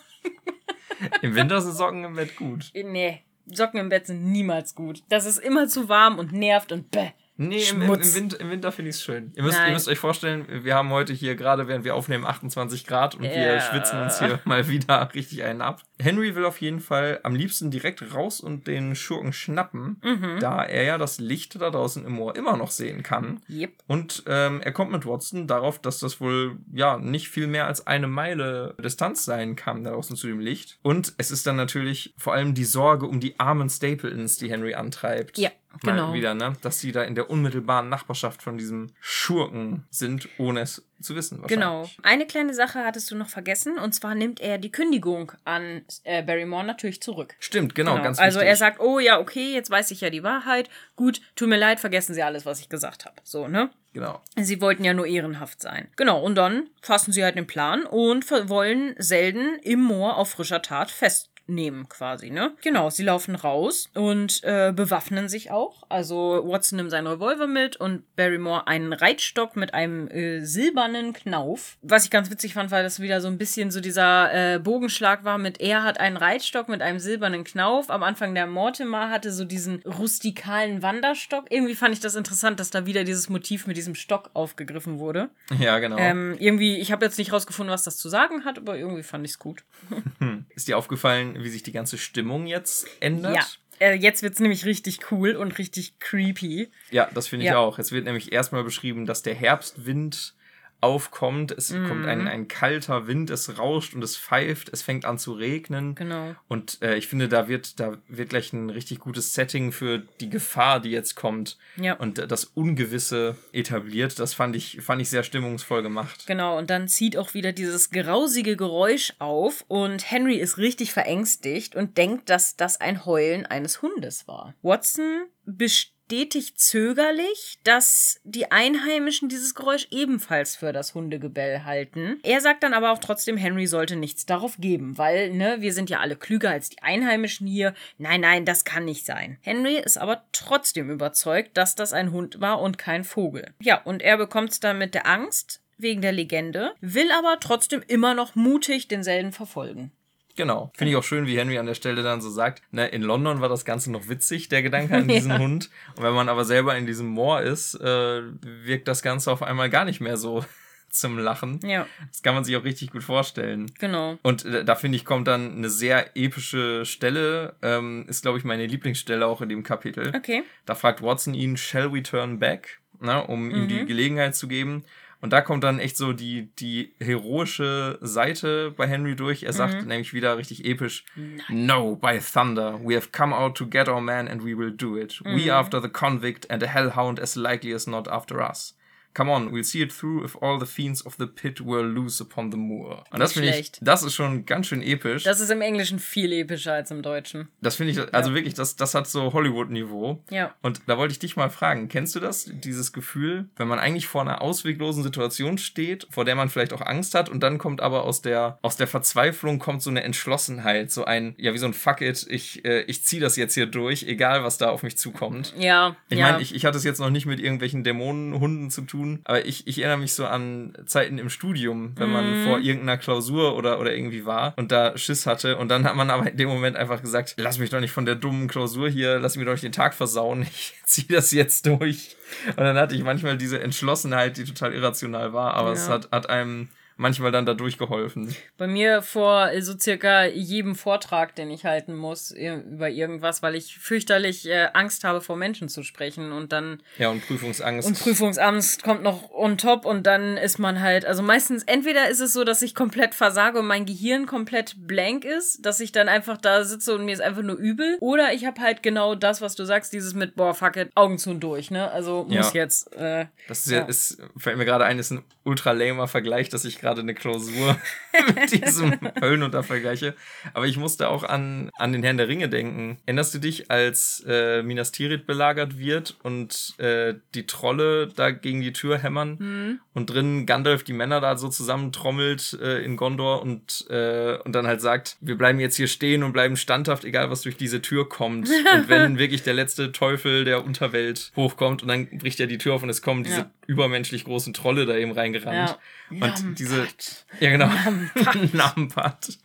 S2: Im Winter sind Socken im Bett gut.
S1: Nee, Socken im Bett sind niemals gut. Das ist immer zu warm und nervt und bäh.
S2: Nee, im, im, im Winter, im Winter finde ich es schön. Ihr müsst, ihr müsst euch vorstellen, wir haben heute hier gerade, während wir aufnehmen, 28 Grad und wir
S1: Ja.
S2: schwitzen uns hier mal wieder richtig einen ab. Henry will auf jeden Fall am liebsten direkt raus und den Schurken schnappen,
S1: Mhm.
S2: da er ja das Licht da draußen im Moor immer noch sehen kann.
S1: Yep.
S2: Und ähm, er kommt mit Watson darauf, dass das wohl ja nicht viel mehr als eine Meile Distanz sein kann da draußen zu dem Licht. Und es ist dann natürlich vor allem die Sorge um die armen Stapletons, die Henry antreibt.
S1: Ja,
S2: Mal
S1: genau.
S2: wieder, ne? Dass sie da in der unmittelbaren Nachbarschaft von diesem Schurken sind, ohne es zu wissen.
S1: Genau. Eine kleine Sache hattest du noch vergessen, und zwar nimmt er die Kündigung an äh, Barrymore natürlich zurück.
S2: Stimmt, genau, ganz
S1: also
S2: wichtig.
S1: er sagt, oh ja, okay, jetzt weiß ich ja die Wahrheit. Gut, tut mir leid, vergessen Sie alles, was ich gesagt habe. So, ne?
S2: Genau.
S1: Sie wollten ja nur ehrenhaft sein. Genau, und dann fassen sie halt den Plan und wollen Selden im Moor auf frischer Tat festnehmen, quasi, ne? Genau, sie laufen raus und äh, bewaffnen sich auch. Also Watson nimmt seinen Revolver mit und Barrymore einen Reitstock mit einem äh, silbernen Knauf. Was ich ganz witzig fand, weil das wieder so ein bisschen so dieser äh, Bogenschlag war mit, er hat einen Reitstock mit einem silbernen Knauf. Am Anfang der Mortimer hatte so diesen rustikalen Wanderstock. Irgendwie fand ich das interessant, dass da wieder dieses Motiv mit diesem Stock aufgegriffen wurde.
S2: Ja, genau.
S1: Ähm, irgendwie, ich habe jetzt nicht rausgefunden, was das zu sagen hat, aber irgendwie fand ich es gut.
S2: Ist dir aufgefallen, wie sich die ganze Stimmung jetzt ändert?
S1: Ja. Äh, jetzt wird's nämlich richtig cool und richtig creepy.
S2: Ja, das finde ich
S1: Ja.
S2: auch. Es wird nämlich erstmal beschrieben, dass der Herbstwind aufkommt. Es kommt
S1: Mhm.
S2: ein, ein kalter Wind, es rauscht und es pfeift, es fängt an zu regnen.
S1: Genau.
S2: Und äh, ich finde, da wird, da wird gleich ein richtig gutes Setting für die Gefahr, die jetzt kommt.
S1: Ja.
S2: Und äh, das Ungewisse etabliert. Das fand ich, fand ich sehr stimmungsvoll gemacht.
S1: Genau, und dann zieht auch wieder dieses grausige Geräusch auf und Henry ist richtig verängstigt und denkt, dass das ein Heulen eines Hundes war. Watson bestätigt zögerlich, dass die Einheimischen dieses Geräusch ebenfalls für das Hundegebell halten. Er sagt dann aber auch trotzdem, Henry sollte nichts darauf geben, weil, ne, wir sind ja alle klüger als die Einheimischen hier. Nein, nein, das kann nicht sein. Henry ist aber trotzdem überzeugt, dass das ein Hund war und kein Vogel. Ja, und er bekommt es dann mit der Angst wegen der Legende, will aber trotzdem immer noch mutig denselben verfolgen.
S2: Genau. Finde ich auch schön, wie Henry an der Stelle dann so sagt, ne, in London war das Ganze noch witzig, der Gedanke an diesen
S1: Ja.
S2: Hund. Und wenn man aber selber in diesem Moor ist, äh, wirkt das Ganze auf einmal gar nicht mehr so zum Lachen.
S1: Ja,
S2: Das kann man sich auch richtig gut vorstellen.
S1: genau.
S2: Und äh, da finde ich, kommt dann eine sehr epische Stelle, ähm, ist, glaube ich, meine Lieblingsstelle auch in dem Kapitel.
S1: Okay.
S2: Da fragt Watson ihn, shall we turn back? Na, um ihm die Gelegenheit zu geben. Und da kommt dann echt so die, die heroische Seite bei Henry durch. Er sagt mhm. nämlich wieder richtig episch: Nein. No, by thunder, we have come out to get our man and we will do it. Mhm. We after the convict and a hellhound as likely as not after us. Come on, we'll see it through if all the fiends of the pit were loose upon the moor. Und das finde ich, das ist schon ganz schön episch.
S1: Das ist im Englischen viel epischer als im Deutschen.
S2: Das finde ich, also ja. wirklich, das, das hat so Hollywood-Niveau. Ja. Und da wollte ich dich mal fragen, kennst du das, dieses Gefühl, wenn man eigentlich vor einer ausweglosen Situation steht, vor der man vielleicht auch Angst hat und dann kommt aber aus der, aus der Verzweiflung kommt so eine Entschlossenheit, so ein, ja, wie so ein Fuck it, ich, äh, ich ziehe das jetzt hier durch, egal was da auf mich zukommt. Ja. Ich ja. meine, ich, ich hatte es jetzt noch nicht mit irgendwelchen Dämonenhunden zu tun, tun. Aber ich, ich erinnere mich so an Zeiten im Studium, wenn man mm. vor irgendeiner Klausur oder, oder irgendwie war und da Schiss hatte. Und dann hat man aber in dem Moment einfach gesagt, lass mich doch nicht von der dummen Klausur hier, lass mir doch nicht den Tag versauen. Ich ziehe das jetzt durch. Und dann hatte ich manchmal diese Entschlossenheit, die total irrational war, aber ja. es hat, hat einem manchmal dann da durchgeholfen.
S1: Bei mir vor so circa jedem Vortrag, den ich halten muss über irgendwas, weil ich fürchterlich äh, Angst habe, vor Menschen zu sprechen und dann.
S2: Ja, und Prüfungsangst.
S1: Und Prüfungsangst kommt noch on top und dann ist man halt, also meistens, entweder ist es so, dass ich komplett versage und mein Gehirn komplett blank ist, dass ich dann einfach da sitze und mir ist einfach nur übel, oder ich habe halt genau das, was du sagst, dieses mit, boah, fuck it, Augen zu und durch, ne? Also muss ja. jetzt. Äh,
S2: das ist, ja. ist, fällt mir gerade ein, ist ein ultra lamer Vergleich, dass ich gerade eine Klausur mit diesem Höllenunter vergleiche. Aber ich musste auch an, an den Herrn der Ringe denken. Erinnerst du dich, als äh, Minas Tirith belagert wird und äh, die Trolle da gegen die Tür hämmern mhm. und drin Gandalf die Männer da so zusammentrommelt äh, in Gondor und, äh, und dann halt sagt, wir bleiben jetzt hier stehen und bleiben standhaft, egal was durch diese Tür kommt. und wenn wirklich der letzte Teufel der Unterwelt hochkommt und dann bricht ja die Tür auf und es kommen diese ja. Übermenschlich großen Trolle da eben reingerannt. Ja. Und diese. Ja, genau. Nampat.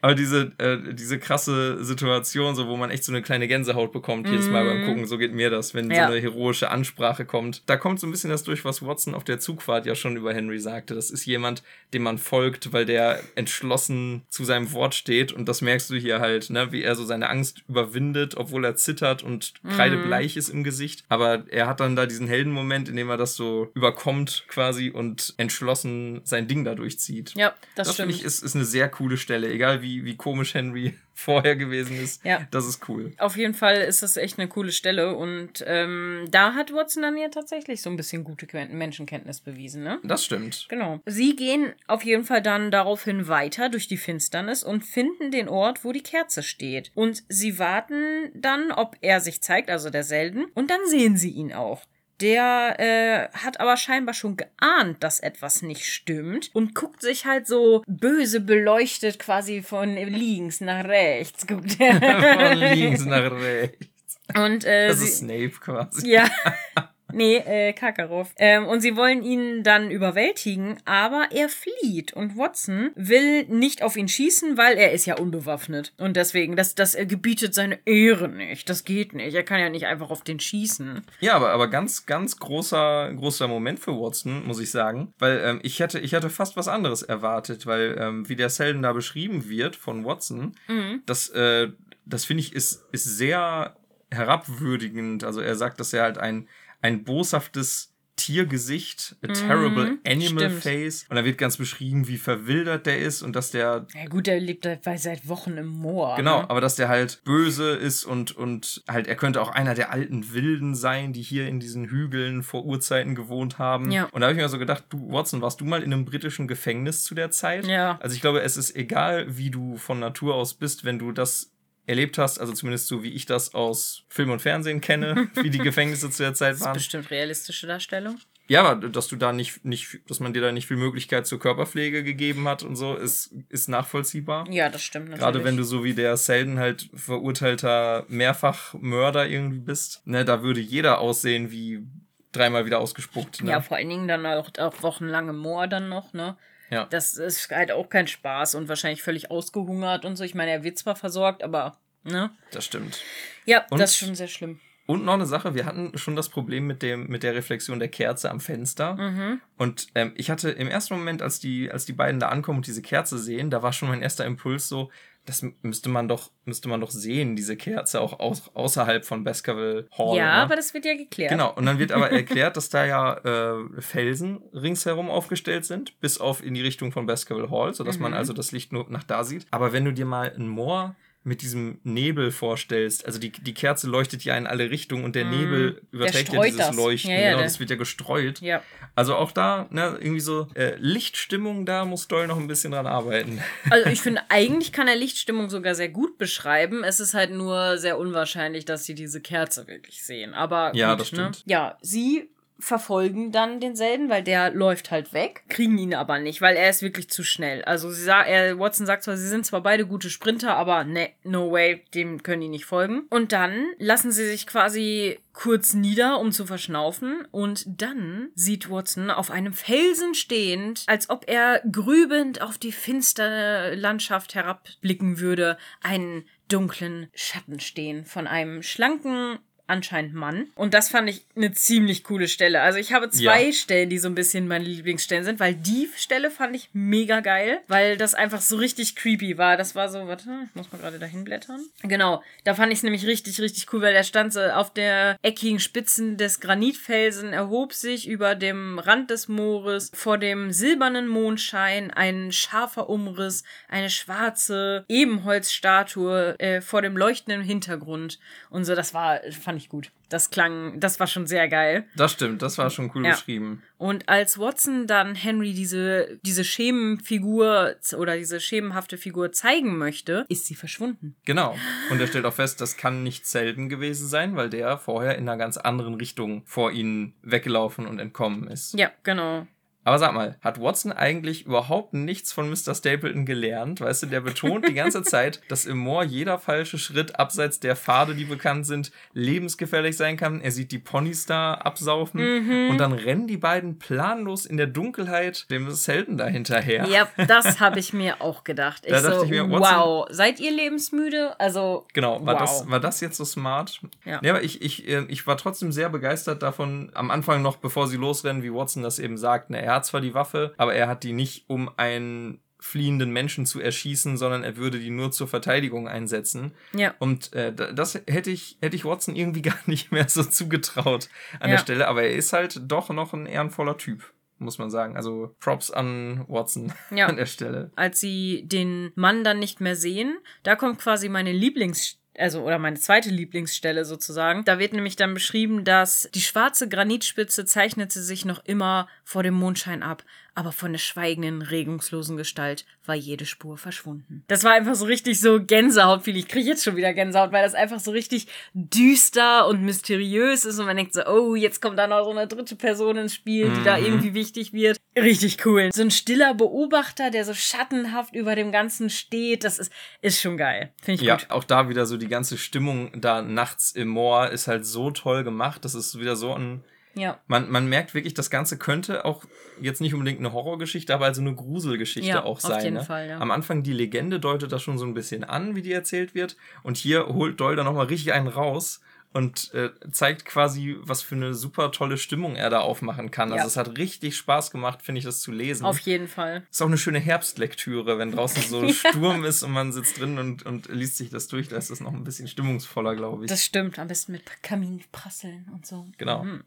S2: Aber diese, äh, diese krasse Situation, so wo man echt so eine kleine Gänsehaut bekommt, jedes Mal beim mhm. Gucken, so geht mir das, wenn ja. so eine heroische Ansprache kommt. Da kommt so ein bisschen das durch, was Watson auf der Zugfahrt ja schon über Henry sagte. Das ist jemand, dem man folgt, weil der entschlossen zu seinem Wort steht. Und das merkst du hier halt, ne, wie er so seine Angst überwindet, obwohl er zittert und kreidebleich mhm. ist im Gesicht. Aber er hat dann da diesen Heldenmoment, in dem er das so überkommt quasi und entschlossen sein Ding da durchzieht. Ja, das, das finde ich ist, ist eine sehr coole Stelle egal wie, wie komisch Henry vorher gewesen ist. Ja. Das ist cool.
S1: Auf jeden Fall ist das echt eine coole Stelle und ähm, da hat Watson dann ja tatsächlich so ein bisschen gute Menschenkenntnis bewiesen, ne?
S2: Das stimmt.
S1: Genau. Sie gehen auf jeden Fall dann daraufhin weiter durch die Finsternis und finden den Ort, wo die Kerze steht. Und sie warten dann, ob er sich zeigt, also der Selden, und dann sehen sie ihn auch. Der äh, hat aber scheinbar schon geahnt, dass etwas nicht stimmt und guckt sich halt so böse beleuchtet quasi von links nach rechts. Guckt er. von links nach rechts. Und, äh, das ist Snape quasi. Ja. Nee, äh, Kakarov. Ähm, und sie wollen ihn dann überwältigen, aber er flieht. Und Watson will nicht auf ihn schießen, weil er ist ja unbewaffnet. Und deswegen, das, das gebietet seine Ehre nicht. Das geht nicht. Er kann ja nicht einfach auf den schießen.
S2: Ja, aber, aber ganz, ganz großer, großer Moment für Watson, muss ich sagen. Weil ähm, ich, hätte, ich hätte fast was anderes erwartet, weil ähm, wie der Selden da beschrieben wird von Watson, mhm. das, äh, das finde ich ist, ist sehr herabwürdigend. Also er sagt, dass er halt ein ein boshaftes Tiergesicht, a terrible mhm, animal stimmt. face. Und da wird ganz beschrieben, wie verwildert der ist und dass der.
S1: Ja, gut, der lebt halt seit Wochen im Moor.
S2: Genau, ne? aber dass der halt böse ist und, und halt, er könnte auch einer der alten Wilden sein, die hier in diesen Hügeln vor Urzeiten gewohnt haben. Ja. Und da habe ich mir so gedacht, du, Watson, warst du mal in einem britischen Gefängnis zu der Zeit? Ja. Also ich glaube, es ist egal, wie du von Natur aus bist, wenn du das erlebt hast, also zumindest so wie ich das aus Film und Fernsehen kenne, wie die Gefängnisse zu der Zeit waren.
S1: Das ist bestimmt realistische Darstellung.
S2: Ja, aber dass du da nicht, nicht, dass man dir da nicht viel Möglichkeit zur Körperpflege gegeben hat und so, ist, ist nachvollziehbar.
S1: Ja, das stimmt
S2: natürlich. Gerade wenn du so wie der Selden halt verurteilter Mehrfachmörder irgendwie bist, ne, da würde jeder aussehen wie dreimal wieder ausgespuckt.
S1: Ne? Ja, vor allen Dingen dann auch, auch wochenlang im Moor dann noch, ne? Ja. Das ist halt auch kein Spaß und wahrscheinlich völlig ausgehungert und so. Ich meine, er wird zwar versorgt, aber, ne?
S2: Das stimmt.
S1: Ja, und, das ist schon sehr schlimm.
S2: Und noch eine Sache, wir hatten schon das Problem mit, dem, mit der Reflexion der Kerze am Fenster. Mhm. Und ähm, ich hatte im ersten Moment, als die, als die beiden da ankommen und diese Kerze sehen, da war schon mein erster Impuls so, das müsste man doch, müsste man doch sehen, diese Kerze auch aus, außerhalb von Baskerville Hall.
S1: Ja,
S2: ne?
S1: aber das wird ja geklärt.
S2: Genau, und dann wird aber erklärt, dass da ja äh, Felsen ringsherum aufgestellt sind, bis auf in die Richtung von Baskerville Hall, sodass man
S1: Mhm.
S2: also das Licht nur nach da sieht. Aber wenn du dir mal ein Moor mit diesem Nebel vorstellst, also die, die Kerze leuchtet ja in alle Richtungen und der Nebel überträgt ja dieses
S1: das.
S2: Leuchten.
S1: Ja, ja,
S2: genau, das wird ja gestreut.
S1: Ja.
S2: Also auch da, ne, irgendwie so äh, Lichtstimmung, da muss Doyle noch ein bisschen dran arbeiten.
S1: Also ich finde, eigentlich kann er Lichtstimmung sogar sehr gut beschreiben. Es ist halt nur sehr unwahrscheinlich, dass sie diese Kerze wirklich sehen. Aber
S2: Ja,
S1: gut,
S2: das stimmt.
S1: Ne? Ja, sie verfolgen dann denselben, weil der läuft halt weg, kriegen ihn aber nicht, weil er ist wirklich zu schnell. Also sie sa er, Watson sagt zwar, sie sind zwar beide gute Sprinter, aber ne, no way, dem können die nicht folgen. Und dann lassen sie sich quasi kurz nieder, um zu verschnaufen. Und dann sieht Watson auf einem Felsen stehend, als ob er grübend auf die finstere Landschaft herabblicken würde, einen dunklen Schatten stehen von einem schlanken anscheinend Mann. Und das fand ich eine ziemlich coole Stelle. Also ich habe zwei
S2: Ja.
S1: Stellen, die so ein bisschen meine Lieblingsstellen sind, weil die Stelle fand ich mega geil, weil das einfach so richtig creepy war. Das war so, warte, ich muss mal gerade dahin blättern. Genau, da fand ich es nämlich richtig, richtig cool, weil er stand so auf der eckigen Spitzen des Granitfelsen, erhob sich über dem Rand des Moores, vor dem silbernen Mondschein, ein scharfer Umriss, eine schwarze Ebenholzstatue äh, vor dem leuchtenden Hintergrund. Und so, das war, fand ich gut. Das klang, das war schon sehr geil.
S2: Das stimmt, das war schon cool
S1: Ja.
S2: beschrieben.
S1: Und als Watson dann Henry diese, diese Schemenfigur oder diese schemenhafte Figur zeigen möchte, ist sie verschwunden.
S2: Genau. Und er stellt auch fest, das kann nicht selten gewesen sein, weil der vorher in einer ganz anderen Richtung vor ihnen weggelaufen und entkommen ist.
S1: Ja, genau.
S2: Aber sag mal, hat Watson eigentlich überhaupt nichts von Mr. Stapleton gelernt? Weißt du, der betont die ganze Zeit, dass im Moor jeder falsche Schritt abseits der Pfade, die bekannt sind, lebensgefährlich sein kann. Er sieht die Ponys da absaufen
S1: Mhm.
S2: und dann rennen die beiden planlos in der Dunkelheit dem Selten da hinterher.
S1: Ja, das habe ich mir auch gedacht. Ich
S2: Da dachte
S1: so,
S2: ich mir, Watson-
S1: wow, seid ihr lebensmüde? Also,
S2: Genau, war,
S1: wow.
S2: das, war das jetzt so smart?
S1: Ja.
S2: Nee, aber ich, ich, äh, ich war trotzdem sehr begeistert davon, am Anfang noch, bevor sie losrennen, wie Watson das eben sagt. Ne, er hat zwar die Waffe, aber er hat die nicht, um einen fliehenden Menschen zu erschießen, sondern er würde die nur zur Verteidigung einsetzen.
S1: Ja.
S2: Und äh, da- das hätte ich, hätte ich Watson irgendwie gar nicht mehr so zugetraut an
S1: Ja.
S2: der Stelle, aber er ist halt doch noch ein ehrenvoller Typ, muss man sagen. Also Props an Watson
S1: Ja.
S2: an der Stelle.
S1: als sie den Mann dann nicht mehr sehen, da kommt quasi meine Lieblings also oder meine zweite Lieblingsstelle sozusagen. Da wird nämlich dann beschrieben, dass die schwarze Granitspitze zeichnete sich noch immer vor dem Mondschein ab, aber von der schweigenden, regungslosen Gestalt war jede Spur verschwunden. Das war einfach so richtig so Gänsehaut, Ich kriege jetzt schon wieder Gänsehaut, weil das einfach so richtig düster und mysteriös ist und man denkt so, oh, jetzt kommt da noch so eine dritte Person ins Spiel, die da
S2: Mhm.
S1: irgendwie wichtig wird. Richtig cool. So ein stiller Beobachter, der so schattenhaft über dem Ganzen steht, das ist, ist schon geil. Finde ich
S2: Ja,
S1: gut.
S2: auch da wieder so die ganze Stimmung da nachts im Moor ist halt so toll gemacht. Das ist wieder so ein.
S1: Ja.
S2: Man, man merkt wirklich, das Ganze könnte auch jetzt nicht unbedingt eine Horrorgeschichte, aber also eine Gruselgeschichte
S1: Ja,
S2: auch
S1: auf
S2: sein.
S1: jeden
S2: ne?
S1: Fall, ja.
S2: Am Anfang die Legende deutet das schon so ein bisschen an, wie die erzählt wird. Und hier holt Doyle dann nochmal richtig einen raus und äh, zeigt quasi, was für eine super tolle Stimmung er da aufmachen kann.
S1: Ja.
S2: Also es hat richtig Spaß gemacht, finde ich, das zu lesen.
S1: Auf jeden Fall.
S2: Ist auch eine schöne Herbstlektüre, wenn draußen so Sturm ist und man sitzt drin und, und liest sich das durch. Da ist es noch ein bisschen stimmungsvoller, glaube ich.
S1: Das stimmt. Am besten mit Kaminprasseln und so.
S2: genau.
S1: Mhm.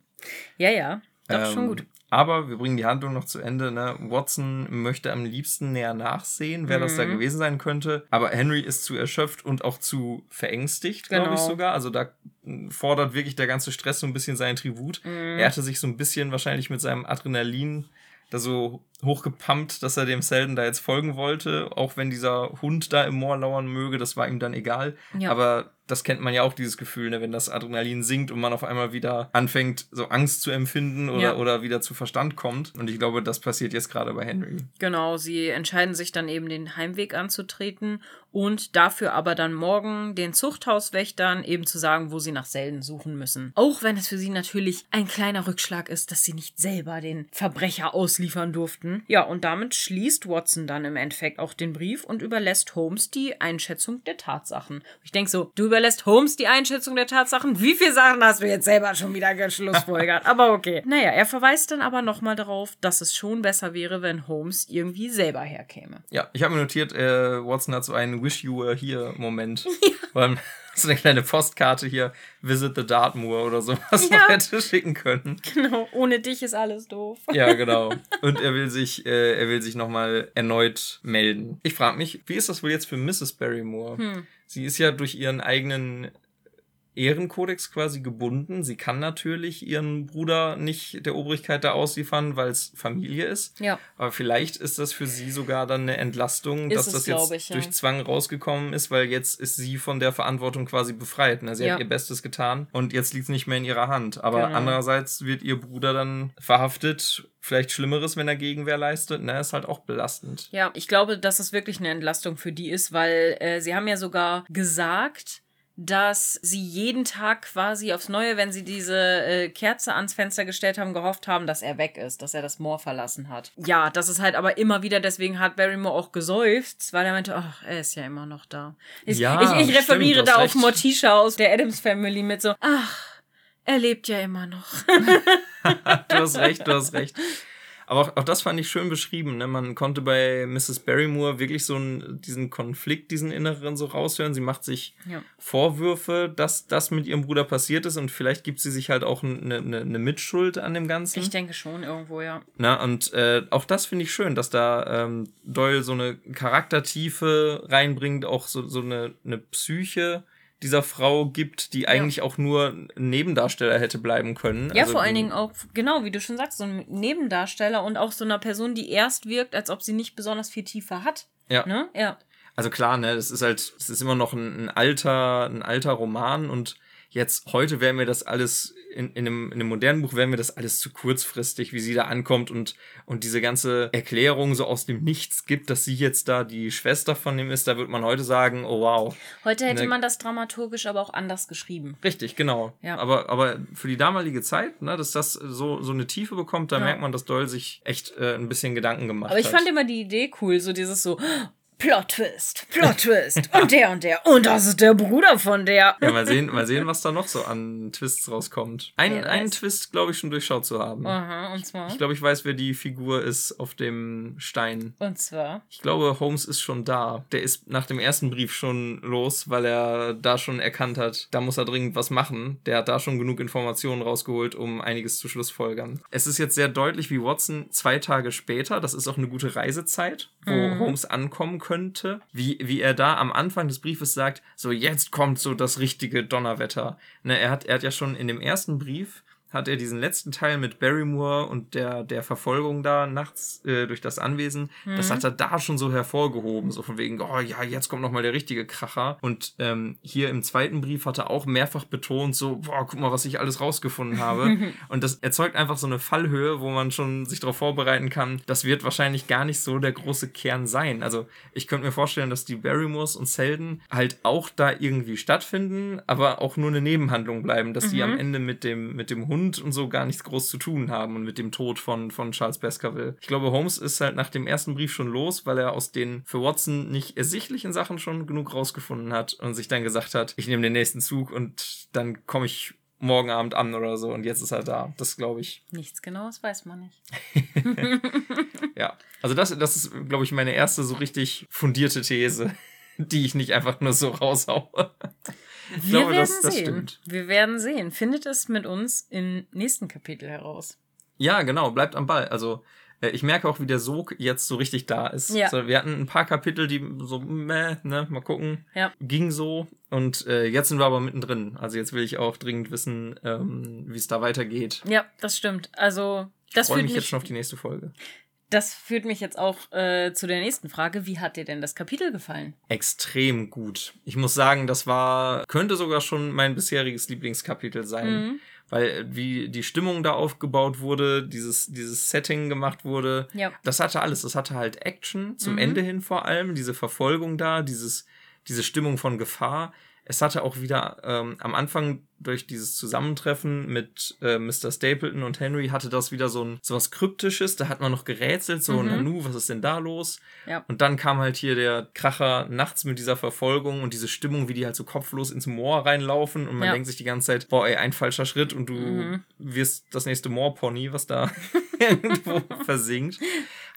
S1: Ja, ja. Doch, schon
S2: Ähm,
S1: gut.
S2: Aber wir bringen die Handlung noch zu Ende. Ne? Watson möchte am liebsten näher nachsehen, wer das da
S1: Mhm.
S2: gewesen sein könnte. Aber Henry ist zu erschöpft und auch zu verängstigt, glaube ich
S1: Genau.
S2: sogar. Also da fordert wirklich der ganze Stress so ein bisschen seinen Tribut.
S1: Mhm.
S2: Er hatte sich so ein bisschen wahrscheinlich mit seinem Adrenalin da so hochgepumpt, dass er dem Selden da jetzt folgen wollte, auch wenn dieser Hund da im Moor lauern möge, das war ihm dann egal.
S1: Ja.
S2: Aber das kennt man ja auch, dieses Gefühl, ne, wenn das Adrenalin sinkt und man auf einmal wieder anfängt, so Angst zu empfinden oder,
S1: Ja.
S2: oder wieder zu Verstand kommt. Und ich glaube, das passiert jetzt gerade bei Henry.
S1: Genau, sie entscheiden sich dann eben den Heimweg anzutreten und dafür aber dann morgen den Zuchthauswächtern eben zu sagen, wo sie nach Selden suchen müssen. Auch wenn es für sie natürlich ein kleiner Rückschlag ist, dass sie nicht selber den Verbrecher ausliefern durften. Ja, und damit schließt Watson dann im Endeffekt auch den Brief und überlässt Holmes die Einschätzung der Tatsachen. Ich denke so, du überlässt Holmes die Einschätzung der Tatsachen. Wie viele Sachen hast du jetzt selber schon wieder geschlussfolgert? aber okay. Naja, er verweist dann aber nochmal darauf, dass es schon besser wäre, wenn Holmes irgendwie selber herkäme.
S2: Ja, ich habe mir notiert, äh, Watson hat so einen Wish You Were Here-Moment. Ja. so eine kleine Postkarte hier, Visit the Dartmoor oder sowas ja. hätte schicken können.
S1: Genau, ohne dich ist alles doof.
S2: Ja, genau. Und er will sich, äh, er will sich nochmal erneut melden. Ich frage mich, wie ist das wohl jetzt für Mrs. Barrymore? Hm. Sie ist ja durch ihren eigenen Ehrenkodex quasi gebunden. Sie kann natürlich ihren Bruder nicht der Obrigkeit da ausliefern, weil es Familie ist. Ja. Aber vielleicht ist das für sie sogar dann eine Entlastung, ist dass es, das jetzt ich, ja. durch Zwang rausgekommen ist, weil jetzt ist sie von der Verantwortung quasi befreit. Ne? Sie ja. hat ihr Bestes getan und jetzt liegt es nicht mehr in ihrer Hand. Aber genau. andererseits wird ihr Bruder dann verhaftet vielleicht Schlimmeres, wenn er Gegenwehr leistet, ne, ist halt auch belastend.
S1: Ja, ich glaube, dass es wirklich eine Entlastung für die ist, weil äh, sie haben ja sogar gesagt, dass sie jeden Tag quasi aufs Neue, wenn sie diese äh, Kerze ans Fenster gestellt haben, gehofft haben, dass er weg ist, dass er das Moor verlassen hat. Ja, das ist halt aber immer wieder, deswegen hat Barrymore auch geseufzt, weil er meinte, ach, er ist ja immer noch da. Ich, ja, ich, ich referiere stimmt, da auf Morticia aus der Adams Family mit so, ach, er lebt ja immer noch.
S2: du hast recht, du hast recht. Aber auch, auch das fand ich schön beschrieben. Ne? Man konnte bei Mrs. Barrymore wirklich so einen, diesen Konflikt, diesen inneren so raushören. Sie macht sich ja. Vorwürfe, dass das mit ihrem Bruder passiert ist und vielleicht gibt sie sich halt auch eine, eine, eine Mitschuld an dem Ganzen.
S1: Ich denke schon irgendwo, ja.
S2: Na, und äh, auch das finde ich schön, dass da ähm, Doyle so eine Charaktertiefe reinbringt, auch so, so eine, eine Psyche dieser Frau gibt, die eigentlich ja. auch nur Nebendarsteller hätte bleiben können.
S1: Ja, also, vor allen Dingen auch, genau, wie du schon sagst, so ein Nebendarsteller und auch so einer Person, die erst wirkt, als ob sie nicht besonders viel Tiefe hat.
S2: Ja.
S1: Ne? Ja.
S2: Also klar, ne, das ist halt, es ist immer noch ein, ein alter, ein alter Roman und jetzt heute wäre mir das alles in, in, einem, in einem modernen Buch wäre mir das alles zu kurzfristig, wie sie da ankommt und, und diese ganze Erklärung so aus dem Nichts gibt, dass sie jetzt da die Schwester von ihm ist, da würde man heute sagen, oh wow.
S1: Heute hätte ne, man das dramaturgisch aber auch anders geschrieben.
S2: Richtig, genau. Ja. Aber, aber für die damalige Zeit, ne, dass das so, so eine Tiefe bekommt, da ja. merkt man, dass Doyle sich echt äh, ein bisschen Gedanken gemacht hat.
S1: Aber ich
S2: hat.
S1: fand immer die Idee cool, so dieses so, Plot Twist, Plot Twist und der und der und das ist der Bruder von der.
S2: Ja, mal sehen, mal sehen, was da noch so an Twists rauskommt. Ein, ja, einen Twist, glaube ich, schon durchschaut zu haben.
S1: Aha, und zwar?
S2: Ich glaube, ich weiß, wer die Figur ist auf dem Stein.
S1: Und zwar?
S2: Ich glaube, Holmes ist schon da. Der ist nach dem ersten Brief schon los, weil er da schon erkannt hat, da muss er dringend was machen. Der hat da schon genug Informationen rausgeholt, um einiges zu schlussfolgern. Es ist jetzt sehr deutlich, wie Watson zwei Tage später, das ist auch eine gute Reisezeit, wo mhm. Holmes ankommen könnte könnte, wie, wie er da am Anfang des Briefes sagt, so jetzt kommt so das richtige Donnerwetter. Ne, er, hat, er hat ja schon in dem ersten Brief hat er diesen letzten Teil mit Barrymore und der, der Verfolgung da nachts äh, durch das Anwesen, mhm. das hat er da schon so hervorgehoben, so von wegen, oh ja, jetzt kommt nochmal der richtige Kracher. Und ähm, hier im zweiten Brief hat er auch mehrfach betont, so, boah, guck mal, was ich alles rausgefunden habe. und das erzeugt einfach so eine Fallhöhe, wo man schon sich darauf vorbereiten kann, das wird wahrscheinlich gar nicht so der große Kern sein. Also ich könnte mir vorstellen, dass die Barrymores und Selden halt auch da irgendwie stattfinden, aber auch nur eine Nebenhandlung bleiben, dass mhm. die am Ende mit dem, mit dem Hund Hund und so gar nichts groß zu tun haben und mit dem Tod von, von Charles Baskerville. Ich glaube, Holmes ist halt nach dem ersten Brief schon los, weil er aus den für Watson nicht ersichtlichen Sachen schon genug rausgefunden hat und sich dann gesagt hat, ich nehme den nächsten Zug und dann komme ich morgen Abend an oder so und jetzt ist er da. Das glaube ich.
S1: Nichts Genaues weiß man nicht.
S2: ja, also das, das ist, glaube ich, meine erste so richtig fundierte These, die ich nicht einfach nur so raushaue.
S1: Ich Wir glaube, werden das, das sehen. Stimmt. Wir werden sehen. Findet es mit uns im nächsten Kapitel heraus.
S2: Ja, genau. Bleibt am Ball. Also äh, ich merke auch, wie der Sog jetzt so richtig da ist. Ja. Also, wir hatten ein paar Kapitel, die so, meh, ne, mal gucken, ja. ging so. Und äh, jetzt sind wir aber mittendrin. Also jetzt will ich auch dringend wissen, ähm, wie es da weitergeht.
S1: Ja, das stimmt. Also das
S2: ich freue mich jetzt schon auf die nächste Folge.
S1: Das führt mich jetzt auch äh, zu der nächsten Frage. Wie hat dir denn das Kapitel gefallen?
S2: Extrem gut. Ich muss sagen, das war, könnte sogar schon mein bisheriges Lieblingskapitel sein. Mhm. Weil äh, wie die Stimmung da aufgebaut wurde, dieses, dieses Setting gemacht wurde, ja. das hatte alles. Das hatte halt Action zum mhm. Ende hin vor allem, diese Verfolgung da, dieses, diese Stimmung von Gefahr es hatte auch wieder ähm, am Anfang durch dieses Zusammentreffen mit äh, Mr. Stapleton und Henry hatte das wieder so ein so was kryptisches. Da hat man noch gerätselt, so mhm. Nanu, was ist denn da los? Ja. Und dann kam halt hier der Kracher nachts mit dieser Verfolgung und diese Stimmung, wie die halt so kopflos ins Moor reinlaufen und man ja. denkt sich die ganze Zeit, boah, ey, ein falscher Schritt und du mhm. wirst das nächste Moorpony, was da irgendwo versinkt.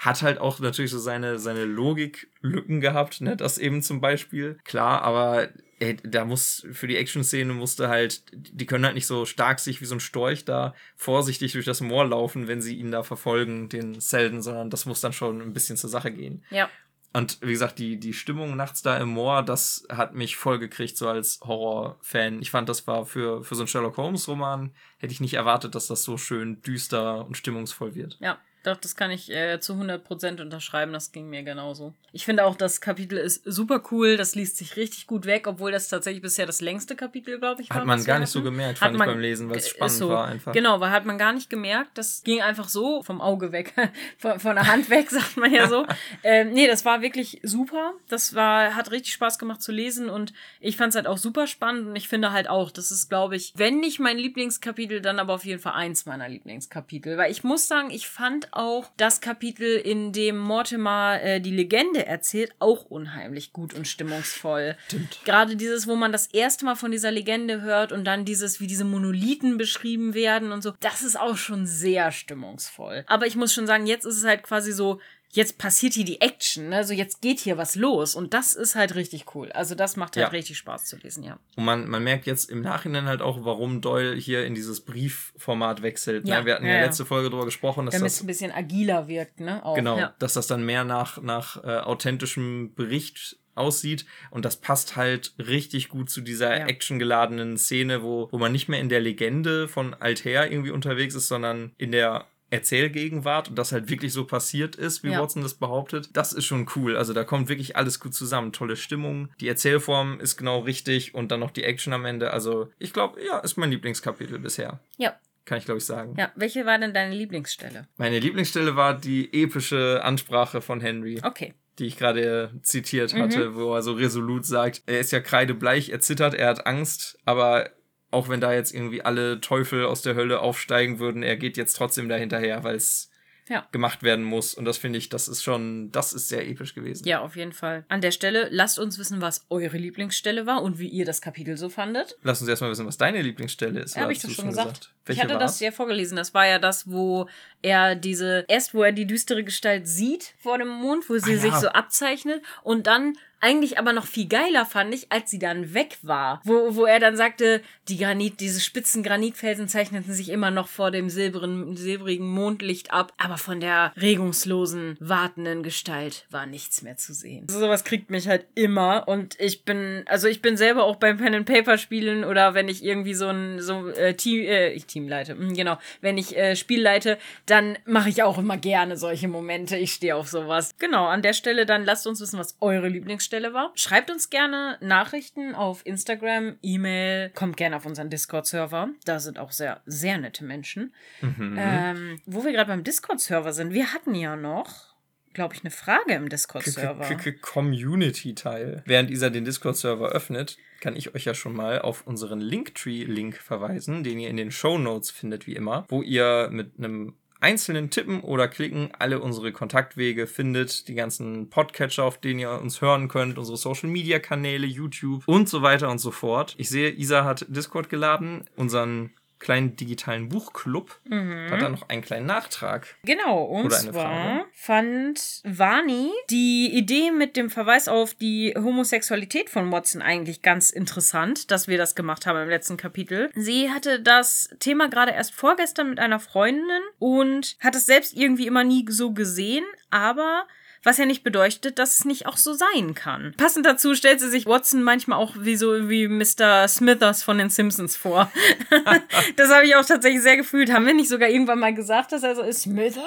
S2: Hat halt auch natürlich so seine, seine Logiklücken gehabt, ne? Das eben zum Beispiel. Klar, aber ey, da muss für die Action-Szene musste halt, die können halt nicht so stark sich wie so ein Storch da vorsichtig durch das Moor laufen, wenn sie ihn da verfolgen, den Selden, sondern das muss dann schon ein bisschen zur Sache gehen. Ja. Und wie gesagt, die, die Stimmung nachts da im Moor, das hat mich voll gekriegt, so als Horror-Fan. Ich fand, das war für, für so einen Sherlock Holmes-Roman, hätte ich nicht erwartet, dass das so schön düster und stimmungsvoll wird.
S1: Ja, doch, das kann ich äh, zu 100% unterschreiben. Das ging mir genauso. Ich finde auch, das Kapitel ist super cool. Das liest sich richtig gut weg, obwohl das tatsächlich bisher das längste Kapitel, glaube ich,
S2: war. Hat man gar nicht so gemerkt, fand man, ich beim Lesen, weil es spannend so, war einfach.
S1: Genau, weil hat man gar nicht gemerkt. Das ging einfach so vom Auge weg, von, von, der Hand weg, sagt man ja so. ähm, nee, das war wirklich super. Das war, hat richtig Spaß gemacht zu lesen und ich fand es halt auch super spannend und ich finde halt auch, das ist, glaube ich, wenn nicht mein Lieblingskapitel, dann aber auf jeden Fall eins meiner Lieblingskapitel. Weil ich muss sagen, ich fand auch das Kapitel, in dem Mortimer äh, die Legende erzählt, auch unheimlich gut und stimmungsvoll. Stimmt. Gerade dieses, wo man das erste Mal von dieser Legende hört und dann dieses, wie diese Monolithen beschrieben werden und so, das ist auch schon sehr stimmungsvoll. Aber ich muss schon sagen, jetzt ist es halt quasi so, jetzt passiert hier die Action, ne? Also jetzt geht hier was los und das ist halt richtig cool. Also das macht halt ja. richtig Spaß zu lesen, ja.
S2: Und man, man merkt jetzt im Nachhinein halt auch, warum Doyle hier in dieses Briefformat wechselt. Ne? Ja. Ne? Wir hatten ja, ja, letzte Folge darüber gesprochen,
S1: dass Damit das es ein bisschen agiler wirkt, ne?
S2: Auch, genau, dass das dann mehr nach, nach äh, authentischem Bericht aussieht. Und das passt halt richtig gut zu dieser ja. actiongeladenen Szene, wo, wo man nicht mehr in der Legende von Altair irgendwie unterwegs ist, sondern in der Erzählgegenwart und das halt wirklich so passiert ist, wie ja. Watson das behauptet, das ist schon cool. Also da kommt wirklich alles gut zusammen. Tolle Stimmung, die Erzählform ist genau richtig und dann noch die Action am Ende. Also ich glaube, ja, ist mein Lieblingskapitel bisher. Ja. Kann ich, glaube ich, sagen.
S1: Ja, welche war denn deine Lieblingsstelle?
S2: Meine Lieblingsstelle war die epische Ansprache von Henry. Okay die ich gerade zitiert hatte, mhm. wo er so resolut sagt, er ist ja kreidebleich, er zittert, er hat Angst, aber auch wenn da jetzt irgendwie alle Teufel aus der Hölle aufsteigen würden, er geht jetzt trotzdem dahinterher, weil es ja. gemacht werden muss. Und das finde ich, das ist schon, das ist sehr episch gewesen.
S1: Ja, auf jeden Fall. An der Stelle, lasst uns wissen, was eure Lieblingsstelle war und wie ihr das Kapitel so fandet.
S2: Lass uns erstmal wissen, was deine Lieblingsstelle ist.
S1: Ja, habe ich doch schon gesagt. gesagt. ich hatte war's? das ja vorgelesen. Das war ja das, wo er diese, erst wo er die düstere Gestalt sieht vor dem Mond, wo sie ah, ja. sich so abzeichnet und dann eigentlich aber noch viel geiler fand ich, als sie dann weg war. Wo, wo er dann sagte, die Granit, diese spitzen Granitfelsen zeichneten sich immer noch vor dem silberen, silbrigen Mondlicht ab, aber von der regungslosen, wartenden Gestalt war nichts mehr zu sehen. Also sowas kriegt mich halt immer und ich bin, also ich bin selber auch beim Pen and Paper Spielen oder wenn ich irgendwie so ein so äh, Team, äh, ich Team leite, hm, genau, wenn ich äh, Spiel leite, dann mache ich auch immer gerne solche Momente. Ich stehe auf sowas. Genau, an der Stelle dann lasst uns wissen, was eure Lieblings Stelle war. Schreibt uns gerne Nachrichten auf Instagram, E-Mail, kommt gerne auf unseren Discord-Server. Da sind auch sehr, sehr nette Menschen. Mhm. Ähm, wo wir gerade beim Discord-Server sind, wir hatten ja noch glaube ich, eine Frage im Discord-Server.
S2: Community-Teil. Während Isa den Discord-Server öffnet, kann ich euch ja schon mal auf unseren Linktree-Link verweisen, den ihr in den Show Notes findet, wie immer, wo ihr mit einem einzelnen Tippen oder Klicken alle unsere Kontaktwege findet, die ganzen Podcatcher, auf denen ihr uns hören könnt, unsere Social Media Kanäle, YouTube und so weiter und so fort. Ich sehe, Isa hat Discord geladen, unseren kleinen digitalen Buchclub. Mhm. Hat da noch einen kleinen Nachtrag.
S1: Genau, und zwar Frage. fand Vani die Idee mit dem Verweis auf die Homosexualität von Watson eigentlich ganz interessant, dass wir das gemacht haben im letzten Kapitel. Sie hatte das Thema gerade erst vorgestern mit einer Freundin und hat es selbst irgendwie immer nie so gesehen, aber was ja nicht bedeutet, dass es nicht auch so sein kann. Passend dazu stellt sie sich Watson manchmal auch wie so wie Mr. Smithers von den Simpsons vor. das habe ich auch tatsächlich sehr gefühlt. Haben wir nicht sogar irgendwann mal gesagt, dass er so ist Smithers?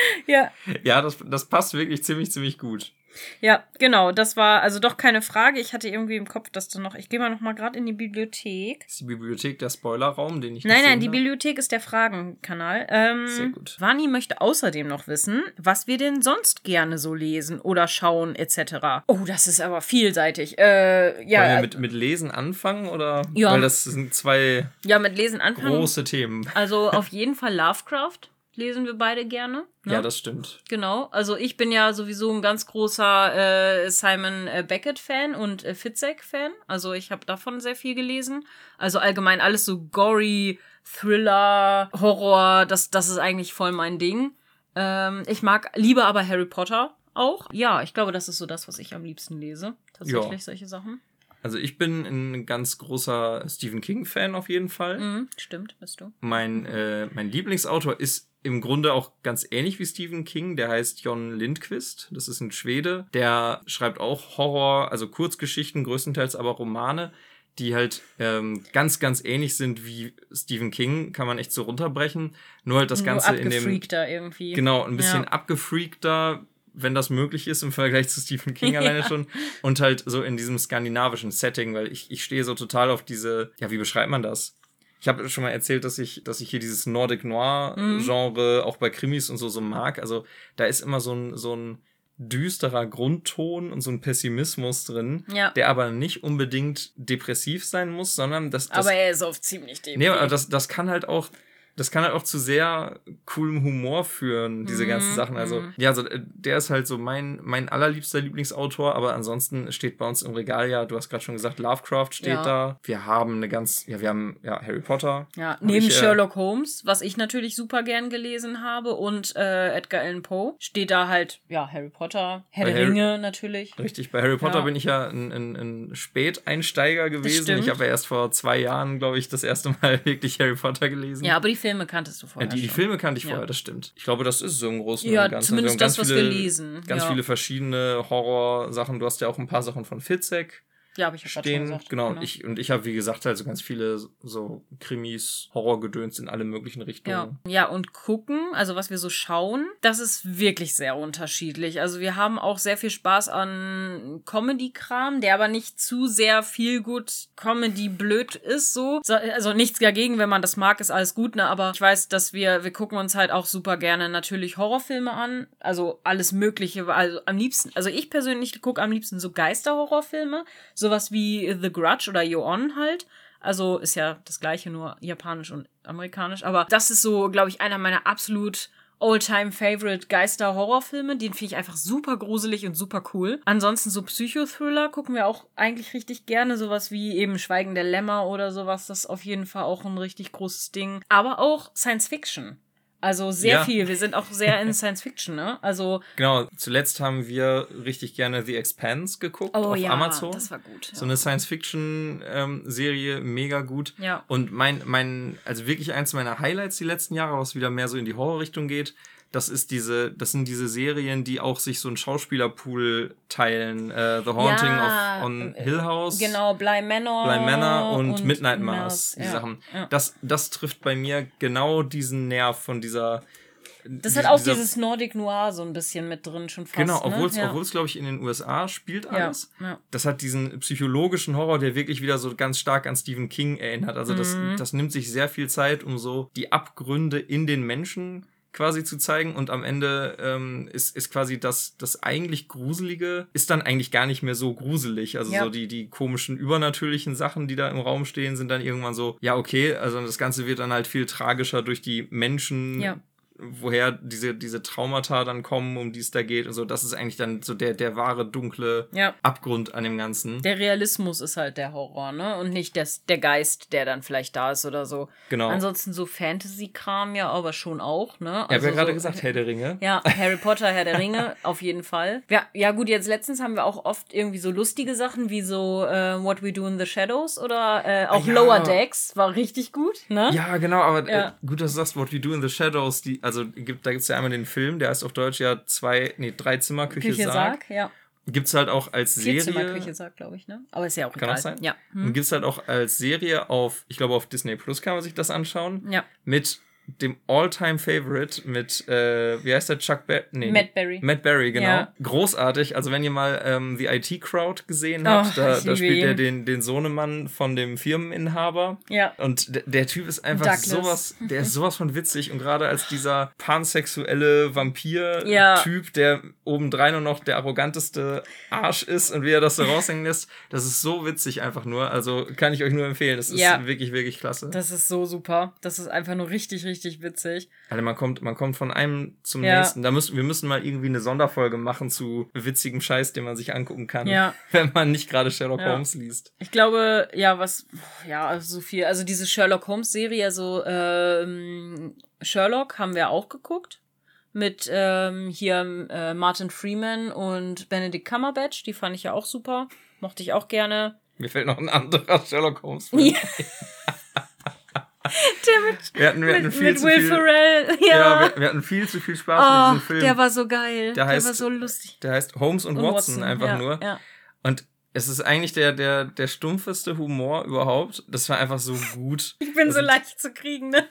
S1: Ja.
S2: Ja, das, das passt wirklich ziemlich, ziemlich gut.
S1: Ja, genau. Das war also doch keine Frage. Ich hatte irgendwie im Kopf, dass du noch. Ich gehe mal noch mal gerade in die Bibliothek.
S2: Ist die Bibliothek der Spoilerraum, den ich
S1: Nein, nein, die
S2: hab?
S1: Bibliothek ist der Fragenkanal. Ähm,
S2: Sehr gut.
S1: Vani möchte außerdem noch wissen, was wir denn sonst gerne so lesen oder schauen etc. Oh, das ist aber vielseitig. Äh, ja,
S2: Wollen wir mit, mit Lesen anfangen oder?
S1: Ja.
S2: Weil das sind zwei
S1: ja, mit Lesen anfangen.
S2: große Themen.
S1: Also auf jeden Fall Lovecraft lesen wir beide gerne. Ne?
S2: Ja, das stimmt.
S1: Genau, also ich bin ja sowieso ein ganz großer äh, Simon äh, Beckett-Fan und äh, Fitzek-Fan. Also ich habe davon sehr viel gelesen. Also allgemein alles so gory, Thriller, Horror, das, das ist eigentlich voll mein Ding. Ähm, ich mag, liebe aber Harry Potter auch. Ja, ich glaube, das ist so das, was ich am liebsten lese. Tatsächlich
S2: Ja.
S1: solche Sachen.
S2: Also ich bin ein ganz großer Stephen King-Fan auf jeden Fall.
S1: Mhm, stimmt, bist du.
S2: Mein, äh, mein Lieblingsautor ist im Grunde auch ganz ähnlich wie Stephen King. Der heißt Jon Lindqvist. Das ist ein Schwede. Der schreibt auch Horror, also Kurzgeschichten, größtenteils aber Romane, die halt ähm, ganz, ganz ähnlich sind wie Stephen King. Kann man echt so runterbrechen. Nur halt das Ganze
S1: Nur
S2: in dem.
S1: abgefreakter irgendwie.
S2: Genau, ein bisschen
S1: Ja.
S2: abgefreakter, wenn das möglich ist im Vergleich zu Stephen King alleine
S1: Ja.
S2: schon. Und halt so in diesem skandinavischen Setting, weil ich, ich stehe so total auf diese, ja, wie beschreibt man das? Ich habe schon mal erzählt, dass ich, dass ich hier dieses Nordic Noir-Genre auch bei Krimis und so so mag. Also da ist immer so ein, so ein düsterer Grundton und so ein Pessimismus drin,
S1: Ja.
S2: der aber nicht unbedingt depressiv sein muss, sondern das, das
S1: aber er ist oft ziemlich dämlich.
S2: Nee, aber das, das kann halt auch, das kann halt auch zu sehr coolem Humor führen, diese
S1: Mhm,
S2: ganzen Sachen. Also,
S1: mhm.
S2: ja, also äh, der ist halt so mein, mein allerliebster Lieblingsautor, aber ansonsten steht bei uns im Regal ja, du hast gerade schon gesagt, Lovecraft steht
S1: Ja.
S2: da. Wir haben eine ganz, ja, wir haben ja Harry Potter.
S1: Ja, neben
S2: ich, äh,
S1: Sherlock Holmes, was ich natürlich super gern gelesen habe, und äh, Edgar Allan Poe, steht da halt, ja, Harry Potter, Herr der
S2: Harry-
S1: Ringe natürlich.
S2: Richtig, bei Harry Potter
S1: Ja.
S2: bin ich ja ein, ein, ein Späteinsteiger gewesen. Ich habe ja erst vor zwei Jahren, glaube ich, das erste Mal wirklich Harry Potter gelesen.
S1: Ja, aber die Filme kanntest du
S2: Ja,
S1: vorher
S2: die, die
S1: schon.
S2: Filme kannte ich
S1: Ja.
S2: vorher, das stimmt. Ich glaube, das ist so im Großen
S1: Ja,
S2: und Ganzen.
S1: zumindest
S2: haben
S1: das, was wir lesen,
S2: Ganz
S1: ja.
S2: viele verschiedene Horror-Sachen. Du hast ja auch ein paar Sachen von Fitzek
S1: Ja, habe ich ja gerade schon
S2: stehen.
S1: gesagt.
S2: genau, und ich, und ich habe, wie gesagt, halt so ganz viele so Krimis, Horrorgedöns in alle möglichen
S1: Ja.
S2: Richtungen.
S1: ja, und gucken, also was wir so schauen, das ist wirklich sehr unterschiedlich. Also wir haben auch sehr viel Spaß an Comedy-Kram, der aber nicht zu sehr viel gut Comedy blöd ist, so. So, Also nichts dagegen, wenn man das mag, ist alles gut, ne? Aber ich weiß, dass wir, wir gucken uns halt auch super gerne natürlich Horrorfilme an. Also alles Mögliche. Also am liebsten, also ich persönlich gucke am liebsten so Geisterhorrorfilme. Sowas wie The Grudge oder Yo-On halt. Also ist ja das gleiche, nur japanisch und amerikanisch. Aber das ist so, glaube ich, einer meiner absolut All-Time-Favorite Geister-Horrorfilme. Den finde ich einfach super gruselig und super cool. Ansonsten so Psychothriller gucken wir auch eigentlich richtig gerne. Sowas wie eben Schweigen der Lämmer oder sowas. Das ist auf jeden Fall auch ein richtig großes Ding. Aber auch Science-Fiction. Also sehr
S2: Ja.
S1: viel. Wir sind auch sehr in Science-Fiction, ne? Also,
S2: Genau, zuletzt haben wir richtig gerne The Expanse geguckt
S1: oh
S2: auf
S1: ja,
S2: Amazon.
S1: das war gut.
S2: So eine Science-Fiction-Serie, mega gut.
S1: Ja.
S2: Und mein, mein, also wirklich eins meiner Highlights die letzten Jahre, was wieder mehr so in die Horrorrichtung geht, das ist diese, das sind diese Serien, die auch sich so einen Schauspielerpool teilen. Äh, The Haunting
S1: Ja,
S2: of on
S1: äh,
S2: Hill House.
S1: Genau, Bly Manor.
S2: Bly Manor und, Midnight Mass, die
S1: ja,
S2: Sachen.
S1: Ja.
S2: Das, das trifft bei mir genau diesen Nerv von dieser.
S1: Das hat auch dieses Nordic Noir so ein bisschen mit drin schon fast.
S2: Genau, obwohl es,
S1: ne? ja.
S2: glaube ich, in den USA spielt alles. Das hat diesen psychologischen Horror, der wirklich wieder so ganz stark an Stephen King erinnert. Also das,
S1: Mhm.
S2: das nimmt sich sehr viel Zeit, um so die Abgründe in den Menschen quasi zu zeigen und am Ende ähm, ist, ist quasi das, das eigentlich Gruselige ist dann eigentlich gar nicht mehr so gruselig. Also
S1: Ja.
S2: so die, die komischen übernatürlichen Sachen, die da im Raum stehen, sind dann irgendwann so, ja okay, also das Ganze wird dann halt viel tragischer durch die Menschen,
S1: Ja.
S2: Woher diese, diese Traumata dann kommen, um die es da geht und so. Das ist eigentlich dann so der, der wahre dunkle
S1: Ja.
S2: Abgrund an dem Ganzen.
S1: Der Realismus ist halt der Horror, ne? Und nicht das, der Geist, der dann vielleicht da ist oder so.
S2: Genau.
S1: Ansonsten so Fantasy-Kram ja aber schon auch, ne?
S2: ich habe
S1: Also
S2: ja gerade
S1: so,
S2: gesagt, Herr der Ringe.
S1: Ja, Harry Potter, Herr der Ringe, auf jeden Fall. Ja, ja, gut, jetzt letztens haben wir auch oft irgendwie so lustige Sachen wie so äh, What We Do in the Shadows oder äh, auch
S2: Ja.
S1: Lower Decks, war richtig gut, ne?
S2: Ja, genau, aber
S1: Ja.
S2: Äh, gut, dass du sagst, What We Do in the Shadows, die, also gibt, da gibt es ja einmal den Film, der heißt auf Deutsch ja zwei, nee, drei Zimmer, Küche,
S1: Küche
S2: Sarg.
S1: Sarg, ja.
S2: Gibt's halt auch als Serie.
S1: Vierzimmer-Küche Sarg, glaube ich, ne? Aber ist ja auch
S2: Kann
S1: egal.
S2: das sein?
S1: Ja.
S2: Und
S1: Hm.
S2: gibt's halt auch als Serie auf, ich glaube, auf Disney Plus kann man sich das anschauen.
S1: Ja.
S2: Mit dem All-Time-Favorite mit, äh, wie heißt der, Chuck Berry? Nee,
S1: Matt Berry.
S2: Matt Berry, genau.
S1: Ja.
S2: Großartig. Also wenn ihr mal ähm, The IT Crowd gesehen habt,
S1: Oh,
S2: da,
S1: ich
S2: da
S1: liebe
S2: spielt er den, den Sohnemann von dem Firmeninhaber.
S1: Ja.
S2: Und der, der Typ ist einfach
S1: Douglas.
S2: sowas, der ist sowas von witzig und gerade als dieser pansexuelle Vampir-Typ,
S1: Ja.
S2: der obendrein nur noch der arroganteste Arsch ist und wie er das so raushängen lässt, das ist so witzig einfach nur. Also kann ich euch nur empfehlen. Das ist
S1: Ja.
S2: wirklich, wirklich klasse.
S1: Das ist so super. Das ist einfach nur richtig, richtig witzig.
S2: Also man kommt, man kommt von einem zum
S1: Ja.
S2: nächsten. Da müssen, wir müssen mal irgendwie eine Sonderfolge machen zu witzigem Scheiß, den man sich angucken kann,
S1: Ja.
S2: wenn man nicht gerade Sherlock
S1: Ja.
S2: Holmes liest.
S1: Ich glaube, ja, was, ja, so viel. Also diese Sherlock Holmes Serie, also ähm, Sherlock haben wir auch geguckt. Mit ähm, hier äh, Martin Freeman und Benedict Cumberbatch. Die fand ich ja auch super. Mochte ich auch gerne.
S2: Mir fällt noch ein anderer Sherlock Holmes.
S1: Ja. Der mit,
S2: Wir hatten, wir hatten
S1: mit,
S2: viel
S1: mit
S2: zu
S1: Will
S2: viel,
S1: Ferrell.
S2: ja,
S1: Ja.
S2: wir, wir hatten viel zu viel Spaß
S1: oh,
S2: mit diesem Film.
S1: der war so geil.
S2: Der
S1: Der,
S2: heißt-
S1: war so lustig.
S2: Der heißt Holmes und,
S1: Und
S2: Watson, einfach
S1: ja,
S2: nur.
S1: Ja.
S2: Und es ist eigentlich der, der, der stumpfeste Humor überhaupt. Das war einfach so gut.
S1: Ich bin
S2: Das
S1: so leicht zu kriegen, ne?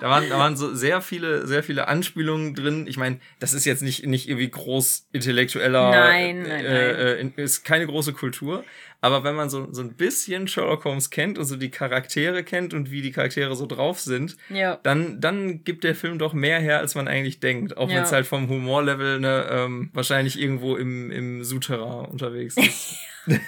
S2: Da waren, da waren so sehr viele, sehr viele Anspielungen drin. Ich meine, das ist jetzt nicht, nicht irgendwie groß intellektueller.
S1: Nein, nein,
S2: äh, Äh, ist keine große Kultur. Aber wenn man so, so ein bisschen Sherlock Holmes kennt und so die Charaktere kennt und wie die Charaktere so drauf sind,
S1: Ja.
S2: dann, dann gibt der Film doch mehr her, als man eigentlich denkt. Auch
S1: Ja.
S2: wenn es halt vom Humorlevel ne, ähm, wahrscheinlich irgendwo im, im Souterrain unterwegs ist.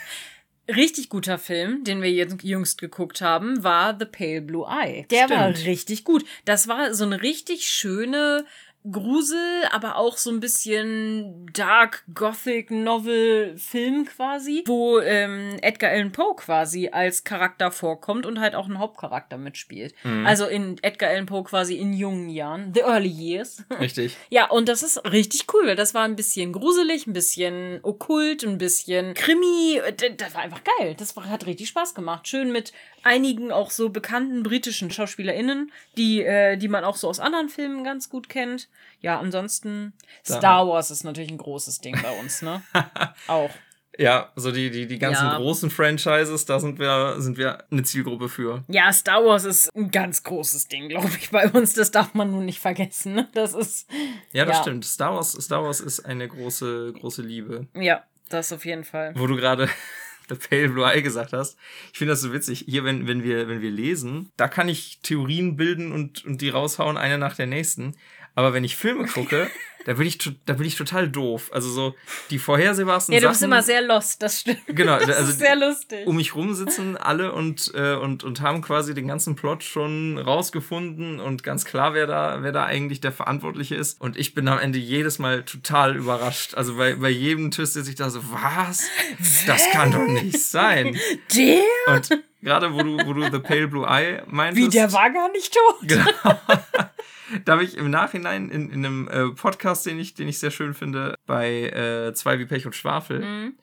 S1: Richtig guter Film, den wir jetzt jüngst geguckt haben, war The Pale Blue Eye. Der war
S2: Stimmt.
S1: richtig gut. Das war so eine richtig schöne Grusel, aber auch so ein bisschen Dark Gothic Novel Film quasi, wo ähm, Edgar Allan Poe quasi als Charakter vorkommt und halt auch einen Hauptcharakter mitspielt.
S2: Mhm.
S1: Also in Edgar Allan Poe quasi in jungen Jahren, the early years.
S2: Richtig.
S1: Ja, und das ist richtig cool, weil das war ein bisschen gruselig, ein bisschen okkult, ein bisschen Krimi. Das war einfach geil. Das hat richtig Spaß gemacht. Schön mit einigen auch so bekannten britischen SchauspielerInnen, die, äh, die man auch so aus anderen Filmen ganz gut kennt. Ja, ansonsten
S2: Da-
S1: Star Wars ist natürlich ein großes Ding bei uns, ne? auch.
S2: Ja, so die, die, die ganzen
S1: Ja.
S2: großen Franchises, da sind wir, sind wir eine Zielgruppe für.
S1: Ja, Star Wars ist ein ganz großes Ding, glaube ich, bei uns. Das darf man nun nicht vergessen. ne? Das ist,
S2: Ja, das
S1: Ja.
S2: stimmt. Star Wars, Star Wars ist eine große, große Liebe.
S1: ja, das auf jeden Fall.
S2: Wo du gerade The Pale Blue Eye gesagt hast. Ich finde das so witzig. Hier, wenn, wenn, wir, wenn wir lesen, da kann ich Theorien bilden und, und die raushauen, eine nach der nächsten. Aber wenn ich Filme gucke, da bin ich, da bin ich total doof. Also so die vorhersehbarsten
S1: Ja, du
S2: Sachen.
S1: bist immer sehr lost, das stimmt.
S2: Genau,
S1: Das
S2: also
S1: ist sehr lustig.
S2: um mich rum sitzen alle und, äh, und, und haben quasi den ganzen Plot schon rausgefunden und ganz klar, wer da, wer da eigentlich der Verantwortliche ist. Und ich bin am Ende jedes Mal total überrascht. Also bei, bei jedem Twist sitze ich da so, was? Das kann doch nicht sein.
S1: Der?
S2: Und gerade wo du, wo du The Pale Blue Eye meintest.
S1: Wie, der war gar nicht tot?
S2: Genau. da habe ich im Nachhinein in, in einem äh, Podcast, den ich, den ich sehr schön finde, bei äh, Zwei wie Pech und Schwafel
S1: Mhm.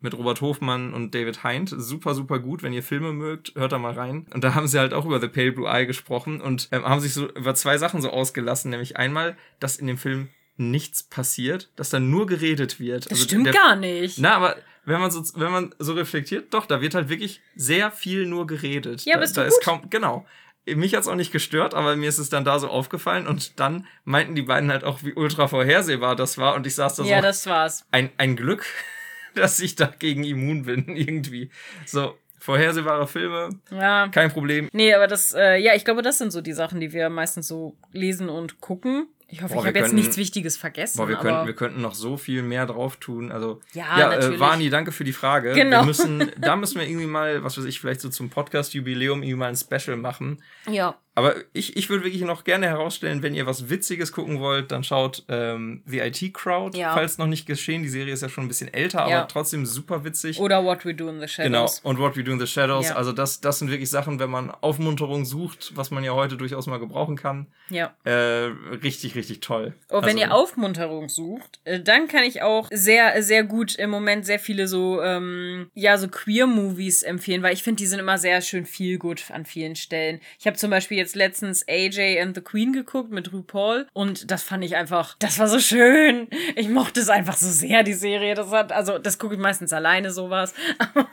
S2: mit Robert Hofmann und David Hind. Super, super gut. Wenn ihr Filme mögt, hört da mal rein. Und da haben sie halt auch über The Pale Blue Eye gesprochen und ähm, haben sich so über zwei Sachen so ausgelassen. Nämlich einmal, dass in dem Film nichts passiert, dass da nur geredet wird.
S1: Das
S2: Also
S1: stimmt
S2: der-
S1: gar nicht.
S2: Na, aber wenn man so, wenn man so reflektiert, doch, da wird halt wirklich sehr viel nur geredet.
S1: Ja,
S2: da,
S1: aber ist
S2: da ist kaum, genau. Mich hat's auch nicht gestört, aber mir ist es dann da so aufgefallen und dann meinten die beiden halt auch, wie ultra vorhersehbar das war und ich saß da
S1: ja,
S2: so,
S1: das war's.
S2: ein, ein Glück, dass ich dagegen immun bin, irgendwie. So, vorhersehbare Filme,
S1: Ja.
S2: kein Problem.
S1: Nee, aber das, äh, ja, ich glaube, das sind so die Sachen, die wir meistens so lesen und gucken. Ich hoffe,
S2: Boah,
S1: ich habe jetzt nichts Wichtiges vergessen.
S2: Boah, wir
S1: aber
S2: könnten, wir könnten noch so viel mehr drauf tun. Also,
S1: Ja,
S2: ja äh. Vani, danke für die Frage.
S1: Genau.
S2: Wir müssen, da müssen wir irgendwie mal, was weiß ich, vielleicht so zum Podcast-Jubiläum irgendwie mal ein Special machen.
S1: ja.
S2: Aber ich, ich würde wirklich noch gerne herausstellen, wenn ihr was Witziges gucken wollt, dann schaut ähm, The IT Crowd,
S1: Ja.
S2: falls noch nicht geschehen. Die Serie ist ja schon ein bisschen älter,
S1: Ja.
S2: aber trotzdem super witzig.
S1: Oder What We Do in the
S2: Genau,
S1: Shadows.
S2: und What We Do in the Shadows.
S1: Ja.
S2: Also das, das sind wirklich Sachen, wenn man Aufmunterung sucht, was man ja heute durchaus mal gebrauchen kann.
S1: Ja.
S2: Äh, richtig, richtig toll.
S1: Und wenn
S2: Also-
S1: ihr Aufmunterung sucht, äh, dann kann ich auch sehr, sehr gut im Moment sehr viele so, ähm, ja, so Queer-Movies empfehlen, weil ich finde, die sind immer sehr schön viel gut an vielen Stellen. Ich habe zum Beispiel jetzt letztens AJ and the Queen geguckt mit RuPaul und das fand ich einfach, das war so schön. Ich mochte es einfach so sehr, die Serie. Das hat, also, das gucke ich meistens alleine sowas.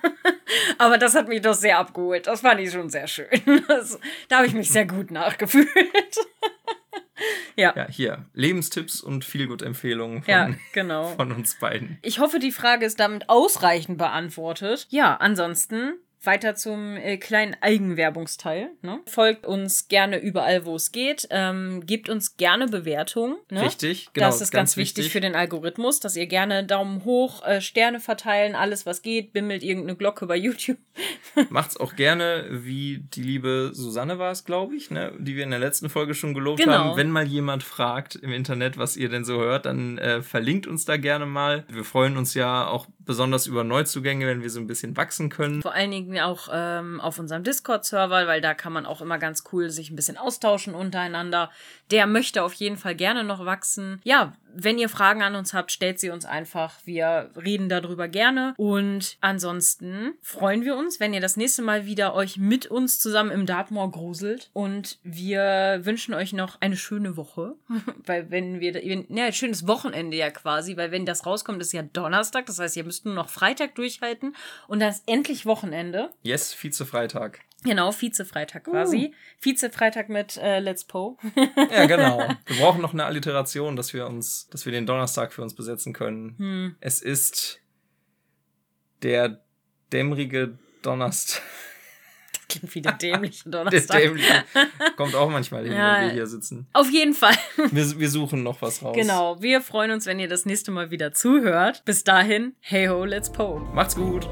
S1: Aber das hat mich doch sehr abgeholt. Das fand ich schon sehr schön. Das, da habe ich mich sehr gut nachgefühlt.
S2: Ja. Ja, hier. Lebenstipps und Feelgood-Empfehlungen von,
S1: ja, genau.
S2: von uns beiden.
S1: Ich hoffe, die Frage ist damit ausreichend beantwortet. Ja, ansonsten weiter zum äh, kleinen Eigenwerbungsteil. Ne? Folgt uns gerne überall, wo es geht. Ähm, gebt uns gerne Bewertungen. Ne?
S2: Richtig, genau.
S1: Das ist ganz, ganz wichtig, wichtig, für den Algorithmus, dass ihr gerne Daumen hoch, äh, Sterne verteilen, alles was geht, bimmelt irgendeine Glocke bei YouTube.
S2: Macht's auch gerne, wie die liebe Susanne war es, glaube ich, ne? die wir in der letzten Folge schon gelobt genau. haben. Wenn mal jemand fragt im Internet, was ihr denn so hört, dann äh, verlinkt uns da gerne mal. Wir freuen uns ja auch besonders über Neuzugänge, wenn wir so ein bisschen wachsen können.
S1: Vor allen Dingen auch ähm, auf unserem Discord-Server, weil da kann man auch immer ganz cool sich ein bisschen austauschen untereinander. Der möchte auf jeden Fall gerne noch wachsen. Ja, wenn ihr Fragen an uns habt, stellt sie uns einfach. Wir reden darüber gerne. Und ansonsten freuen wir uns, wenn ihr das nächste Mal wieder euch mit uns zusammen im Dartmoor gruselt. Und wir wünschen euch noch eine schöne Woche. weil wenn wir, ja, ein schönes Wochenende ja quasi, weil wenn das rauskommt, ist ja Donnerstag. Das heißt, ihr müsst nur noch Freitag durchhalten. Und dann ist endlich Wochenende.
S2: Yes, Vize-Freitag.
S1: Genau, Vize-Freitag quasi. Uh. Vize-Freitag mit äh, Let's Po.
S2: ja, genau. Wir brauchen noch eine Alliteration, dass wir uns, dass wir den Donnerstag für uns besetzen können. Hm. Es ist der dämmerige Donnerstag.
S1: Klingt wie der dämliche Donnerstag. Der dämliche.
S2: Kommt auch manchmal hin, ja, wenn wir hier sitzen.
S1: Auf jeden Fall.
S2: Wir, wir suchen noch was raus.
S1: Genau. Wir freuen uns, wenn ihr das nächste Mal wieder zuhört. Bis dahin, hey ho, let's po.
S2: Macht's gut.